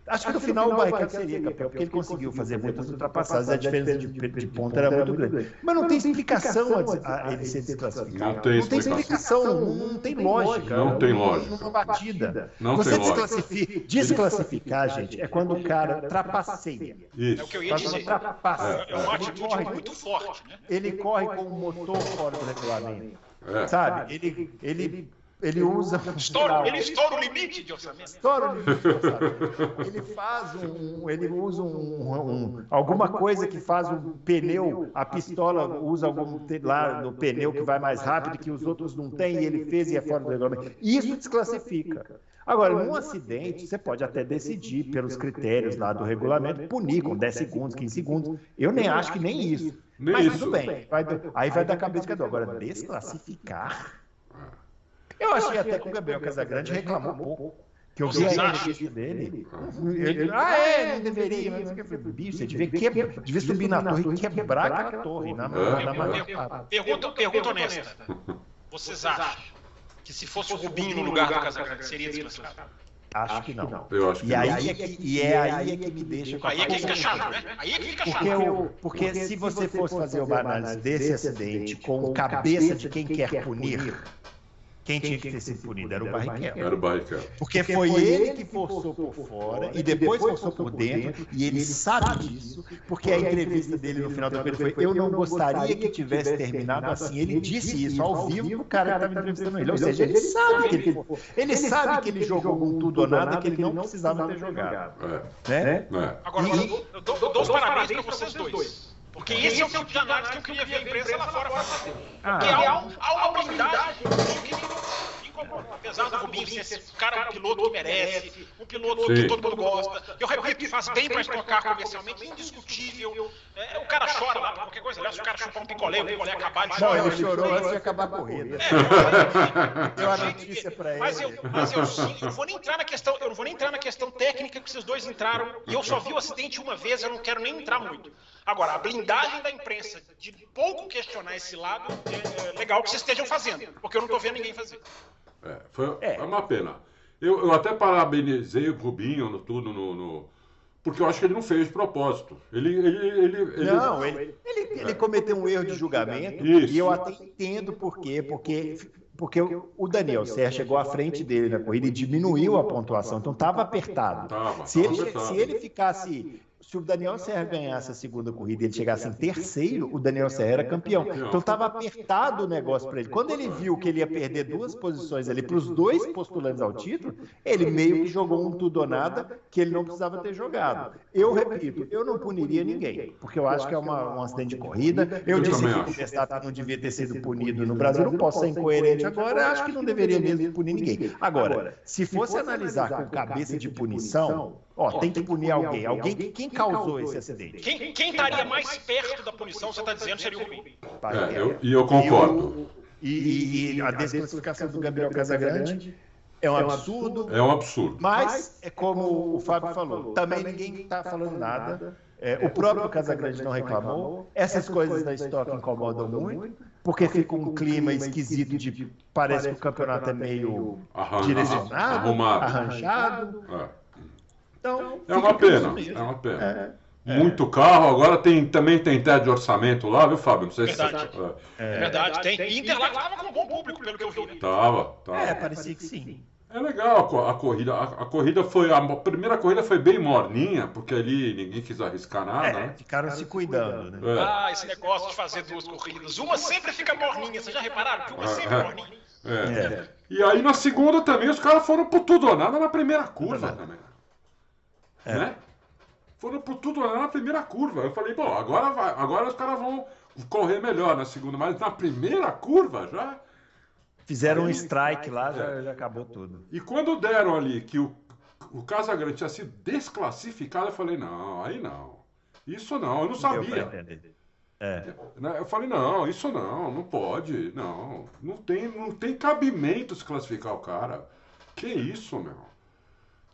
Acho que no final o Barrichello seria campeão, porque ele conseguiu fazer muitas ultrapassagens, a diferença de, de ponta era muito grande. Mas não tem explicação a, a ele ser desclassificado. Não tem explicação, não, não tem lógica. Não tem lógica. Numa batida. Não Você tem desclassifica, desclassificar, gente, é quando o cara trapaceia. Isso. É o que eu ia dizer. Trapaça. É uma atitude muito forte. Né? Ele corre com o motor fora do regulamento. É. Sabe? Ele, ele ele usa. <laughs> Estoura, ele estoura o limite de orçamento. Estoura o limite de orçamento. Ele faz um. Ele usa um, um, alguma coisa que faz um pneu. A pistola usa algum lá no pneu que vai mais rápido que os outros não têm, e ele fez e é fora do regulamento. Isso desclassifica. Agora, num acidente, você pode até decidir, pelos critérios lá do regulamento, punir com 10 segundos, 15 segundos. Eu nem acho que nem isso. Mas tudo bem. Vai, aí vai dar cabeça de Agora, desclassificar. Eu achei até que o Gabriel Casagrande reclamou um pouco. Que eu vi a entrevista dele. Ele, ah, é, não deveria, mas bicho, você devia, quebra, devia subir na torre e quebrar aquela torre. Na, na, na, pergunta, pergunta honesta. Vocês acham que se fosse o Rubinho no lugar do Casagrande, seria desclassificado? Acho que não. Eu acho que e, aí é que, e é aí é que me deixa com a Aí é que fica chato, né? Aí é que fica porque, chato. porque se você fosse fazer uma análise desse acidente com cabeça de quem quer punir, quem tinha que ter sido punido era o Barrichello. Era o Barrichello. Porque foi ele que forçou por fora e depois forçou por dentro, e ele sabe disso, porque a entrevista dele no final da corrida foi: Eu não gostaria que tivesse terminado assim. Ele disse isso ao vivo pro cara estava entrevistando ele. Ou seja, ele sabe que ele, ele sabe que ele jogou com tudo ou nada, que ele não precisava ter jogado. É. Né? É. Agora, eu dou os parabéns para vocês dois. Porque esse é o tipo de análise que eu queria ver a imprensa lá fora fazer. Porque há, há uma blindagem apesar do Rubinho ser esse cara, um piloto que merece, um piloto Sim. que todo mundo gosta. Eu repito que faz bem para estocar comercialmente, indiscutível. É, o cara chora lá por qualquer coisa. Aliás, se o cara chupar um picolé, o picolé acabar de chorar. Não, ele chorou antes de acabar a corrida. É, Deu a notícia para ele. Mas, eu, mas eu, sim, eu, vou nem entrar na questão, eu não vou nem entrar na questão técnica que vocês dois entraram. E eu só vi o acidente uma vez, eu não quero nem entrar muito. Agora, a blindagem da imprensa de pouco questionar esse lado é, é legal que vocês estejam fazendo, porque eu não estou vendo ninguém fazer. É, foi, é. uma pena. Eu, eu até parabenizei o Rubinho no tudo no, no, porque eu acho que ele não fez de propósito. Ele, ele, ele, ele não, ele, ele, ele, cometeu um erro de julgamento Isso. e eu até entendo por quê, porque porque o Daniel Serra chegou à frente dele na corrida e diminuiu a pontuação, então estava apertado. Tava, se, ele, se ele ficasse se o Daniel Serra ganhasse a segunda corrida e ele chegasse em terceiro, o Daniel Serra era campeão. Então estava apertado o negócio para ele. Quando ele viu que ele ia perder duas posições ali para os dois postulantes ao título, ele meio que jogou um tudo ou nada que ele não precisava ter jogado. Eu repito, eu não puniria ninguém, porque eu acho que é uma, um acidente de corrida. Eu, disse que o Verstappen não devia ter sido punido no Brasil, não posso ser incoerente agora, acho que não deveria mesmo punir ninguém. Agora, se fosse analisar com cabeça de punição, ó, tem que punir alguém. Alguém quem causou esse acidente? Quem, quem estaria mais perto da punição, você está dizendo, seria o Rubinho. É, eu, e eu concordo. E, e, e a desclassificação do Gabriel Casagrande é um absurdo. É um absurdo. Mas, é como o Fábio falou, também ninguém está falando nada. É, o próprio Casagrande não reclamou. Essas coisas da estoque incomodam muito, porque fica um clima esquisito de parece que o campeonato é meio direcionado, arrumado. arranjado. É. Então, é uma pena. É uma pena. É. Muito carro, agora tem, também tem teto de orçamento lá, viu, Fábio? Não sei verdade. se é. é verdade, tem. Interlagos estava com um bom público, pelo que eu vi. Né? Tava, tava. É, parecia que sim. É legal a, a corrida. A, a, corrida foi. A primeira corrida foi bem morninha, porque ali ninguém quis arriscar nada, é, né? Ficaram se cuidando, né? É. Ah, esse negócio de fazer duas corridas. Uma sempre fica morninha, vocês já repararam? Que uma é, sempre é morninha. É. E aí na segunda também os caras foram por tudo ou nada na primeira curva também. Né? foram por tudo lá na primeira curva. Eu falei, bom, agora, vai, agora os caras vão correr melhor na segunda, mas na primeira curva já. Fizeram aí, um strike lá, já, é. já, acabou tudo. E quando deram ali que o, o Casagrande tinha sido desclassificado, eu falei, não, aí não. Isso não, eu não sabia. É. Né, eu falei, não, isso não, não pode, não. Não tem, não tem cabimento se classificar o cara. Que isso, meu?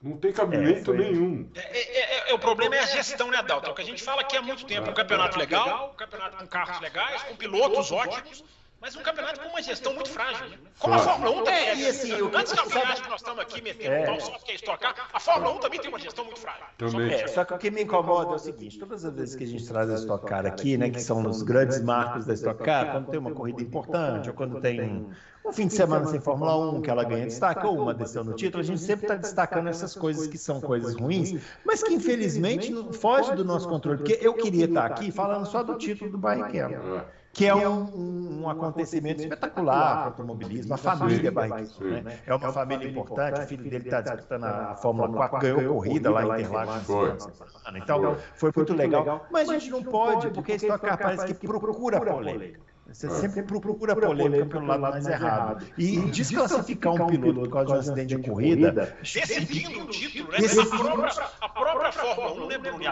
Não tem cabimento é, nenhum. É, é, é, o problema é a gestão, né, Dalton? O que a gente fala aqui há muito tempo. Um campeonato legal, um campeonato com carros legais, com pilotos ótimos, mas um campeonato com uma gestão muito frágil. Né? Como a Fórmula 1 tem. E, assim, Antes da viagem que nós estamos aqui metendo é. pau só porque é estocar, a Fórmula 1 também tem uma gestão muito frágil. Também. É, só que o que me incomoda é o seguinte: todas as vezes que a gente traz a Stock Car aqui, né, que são os grandes marcos da Stock Car, quando tem uma corrida importante, ou quando tem um fim de semana sem Fórmula 1, que ela ganha destaque, ou uma decisão no título, a gente sempre está destacando essas coisas que são coisas ruins, mas que infelizmente foge do nosso controle. Porque eu queria estar aqui falando só do título do Barrichello que é um, um acontecimento espetacular para o automobilismo, a família Barrichello, né? É uma família importante, o filho dele está disputando a Fórmula 4, ganhou corrida lá em Interlagos. Então, foi muito legal. Mas a gente não pode, porque a Stock Car parece que procura polêmica. Você sempre procura polêmica pelo lado mais errado. E desclassificar um piloto por causa de um acidente de corrida. Decidindo o título, né? A própria, a própria Fórmula 1, né, Bruno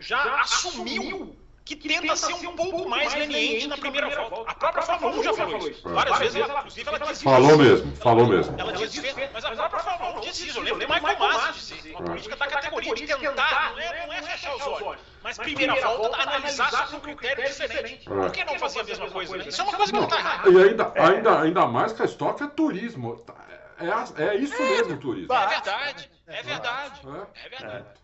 Já assumiu que tenta ser um pouco mais leniente na primeira volta. A própria Fórmula 1 já falou isso. Várias vezes, ela, inclusive, ela disse Falou mesmo, falou mesmo. Ela disse mas a própria Fórmula 1 disse isso. Eu lembro Michael Massa dizer, uma política da categoria de tentar, não é, não é fechar os olhos. Mas primeira volta, analisar sobre um critério diferente. Por que não fazer a mesma coisa? Isso é uma coisa que não está errada. E ainda, ainda, ainda mais que a estoque é turismo. É, é isso mesmo, turismo. É verdade, é verdade. É verdade.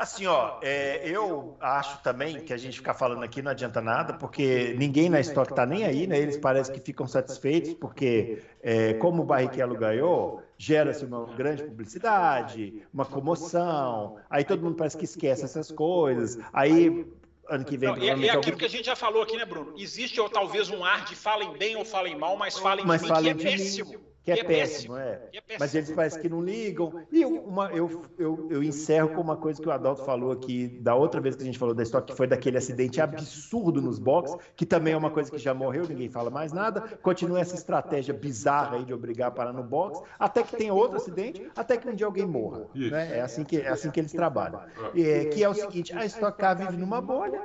Assim, ó, é, eu acho também que a gente ficar falando aqui não adianta nada, porque ninguém na estoque está nem aí, né? Eles parecem que ficam satisfeitos, porque é, como o Barrichello ganhou, gera-se uma grande publicidade, uma comoção, aí todo mundo parece que esquece essas coisas, aí ano que vem. Não, é, é aquilo que a gente já falou aqui, né, Bruno? Existe ou talvez um ar de falem bem ou falem mal, mas falem mas de mim, que é péssimo que é, é péssimo, é. é péssimo. Mas eles parecem que não ligam. E uma, eu, eu, eu encerro com uma coisa que o Adalto falou aqui da outra vez que a gente falou da história, que foi daquele acidente absurdo nos boxes, que também é uma coisa que já morreu, ninguém fala mais nada. Continua essa estratégia bizarra aí de obrigar a parar no box, até que tenha outro acidente, até que um dia alguém morra. Né? É, assim que, é assim que eles trabalham. É, que é o seguinte, a Stock Car vive numa bolha,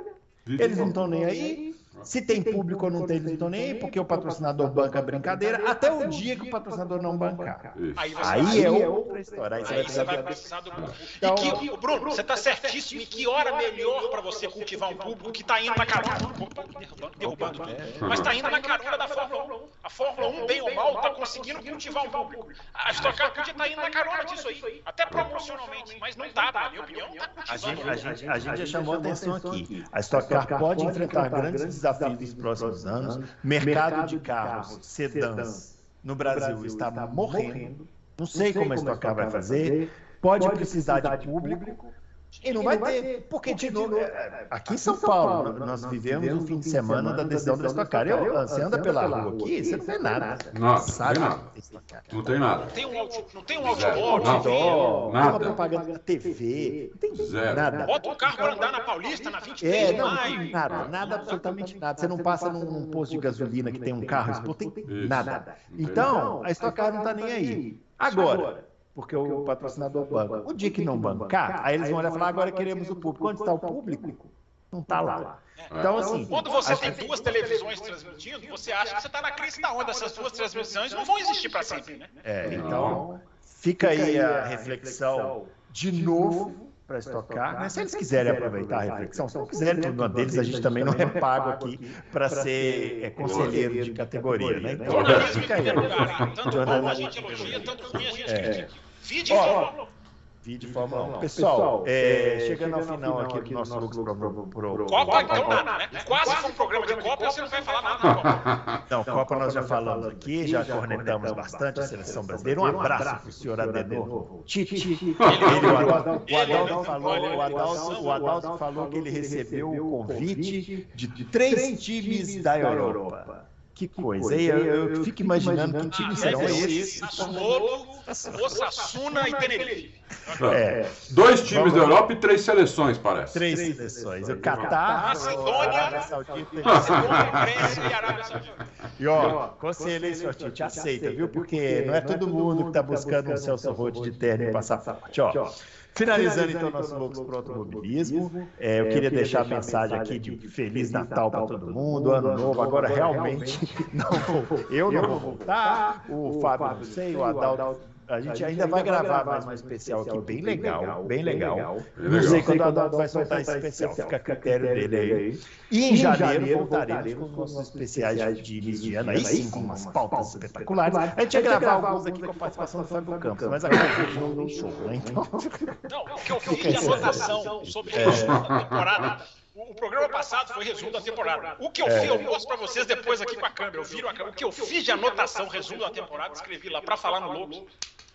eles não estão nem aí, se tem público ou não tem, não estão nem aí, porque o patrocinador banca a brincadeira, até o dia que o patrocinador não bancar. Aí, aí é outra história. Aí, aí você vai precisar do público. Então, e que, Bruno, você está certíssimo. E que hora melhor para você cultivar um público que está indo na carona. derrubando, tudo. Mas está indo na carona da Fórmula 1. A Fórmula 1, bem ou mal, está conseguindo cultivar um público. A Stock Car podia estar tá indo na carona disso aí. Até proporcionalmente. Mas não está, na minha opinião. A gente, a gente já chamou atenção aqui. A Stock Car pode enfrentar grandes desafios desafios dos próximos anos. Mercado de carros, sedãs no Brasil está morrendo. Não sei como a Stock Car vai fazer. Pode precisar de público. E não vai ter, porque de novo, é, aqui em São Paulo, nós vivemos um fim de semana da decisão da Stock Car. Eu, você anda pela rua aqui, você não vê nada. Nada, sabe? Não tem nada. Não tem um, não tem um outdoor, não tem uma propaganda na TV, não tem Zero. nada. Bota um carro para andar na Paulista, na 23 é, de maio. Nada, nada, absolutamente nada. Você não passa num, num posto de gasolina que tem um carro, não tem nada. Então, a Stock Car não está nem aí. Agora, porque o patrocinador banca. O dia que não bancar, aí eles vão olhar e falar, agora queremos o público. Onde está o público? Não está lá. Então, assim. Quando você tem duas televisões transmitindo, você acha que você está na crise da onda. Essas duas transmissões não vão existir para sempre, né? É, então, fica aí a reflexão de novo para estocar. Mas se eles quiserem aproveitar a reflexão, se não quiserem, uma deles a gente também não é pago aqui para ser é, conselheiro de categoria, né? Então, fica aí. Tanto bom a gente elogia, tanto ruim a gente critica. Vide Fórmula Vídeo Fórmula 1. Pessoal, é, chegando ao final aqui do nosso Lux Pro, pro, pro, Copa, então nada, né? Quase foi um programa de Copa, você não vai falar nada da Copa. <laughs> Não, Copa nós já falamos aqui, já cornetamos bastante a seleção brasileira. Um abraço para o senhor Adenor. Titi. O Adalto falou, o Adalto, o Adalto falou que ele recebeu o convite de três times da Europa. Que coisa. Eu, eu, eu fico imaginando que times serão esses. Sassuolo, Osasuna e Tenerife. É. Dois times Vamos... da Europa e três seleções, parece. Três seleções. O Catar, Macedônia, Arábia Saudita, e Arábia Saudita. E ó, conselho, hein, senhor Tite, aceita, viu? Porque não é todo mundo que está buscando um Celso Roth de terno e passaporte. Ó, Finalizando então nosso Loucos para o Automobilismo, é, eu queria deixar a mensagem aqui de Feliz Natal para todo mundo, Ano Novo. Agora realmente <laughs> não vou, eu não vou voltar, o Fábio não sei, o Adalto a gente ainda vai gravar mais um especial aqui, bem legal, bem legal. Não sei quando o Adalto vai soltar esse especial, fica a critério dele aí. E em janeiro voltaremos com os nossos especiais de ano, aí sim, com umas pautas espetaculares. A gente ia gravar alguns aqui com a participação do Fábio Campos, mas agora a gente não show, né? Então... Não, o que eu fiz de anotação sobre a temporada o programa passado foi resumo da temporada. O que eu é. fiz, eu mostro para vocês depois aqui com a câmera. Eu viro a câmera. O que eu fiz de anotação, resumo da temporada, escrevi lá para falar no Loucos.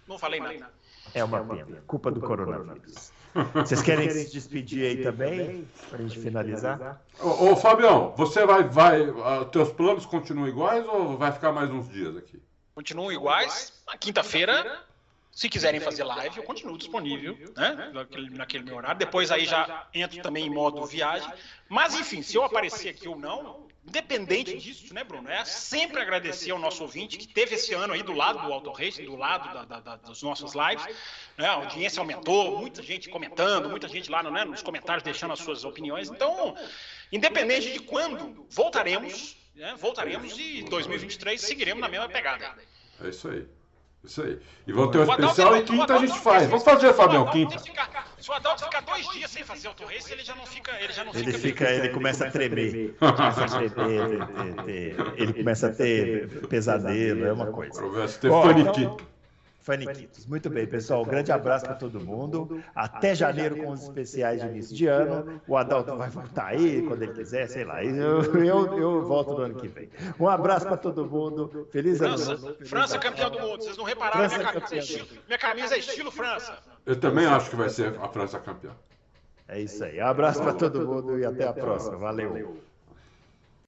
Não falei nada. É uma pena. Culpa do coronavírus. Vocês <laughs> querem se despedir aí também? Para a gente finalizar? Ô, ô, Fabião, você vai. vai uh, teus planos continuam iguais ou vai ficar mais uns dias aqui? Continuam iguais. Na quinta-feira, se quiserem fazer live, eu continuo disponível, né? Naquele, naquele meu horário. Depois aí já entro também em modo viagem. Mas, enfim, se eu aparecer aqui ou não, Independente disso, né, Bruno? É sempre agradecer ao nosso ouvinte que teve esse ano aí do lado do Auto Racing, do lado da, da, da, dos nossos lives. Né? A audiência aumentou, muita gente comentando, muita gente lá né, nos comentários deixando as suas opiniões. Então, independente de quando voltaremos, né, voltaremos e 2023 seguiremos na mesma pegada. É isso aí. Isso aí. E vão ter um especial e quinta a gente faz. Vamos fazer, Fabião, quinta. Se o Adalto ficar dois dias sem fazer autorrace, ele já não fica. Ele já não ele fica. ele começa a tremer. começa a tremer, ele começa a ter pesadelo, é uma coisa. Se ter paniquito. Faniquitos. Muito bem, pessoal. Um grande abraço para todo mundo. Até janeiro com os especiais de início de ano. O Adalto vai voltar aí quando ele quiser, sei lá. Eu, eu, eu volto no ano que vem. Um abraço para todo mundo. Feliz ano novo. França campeão do mundo. Vocês não repararam? França minha, camisa é estilo, minha camisa é estilo França. Eu também acho que vai ser a França campeã. É isso aí. Um abraço para todo mundo e até a próxima. Valeu.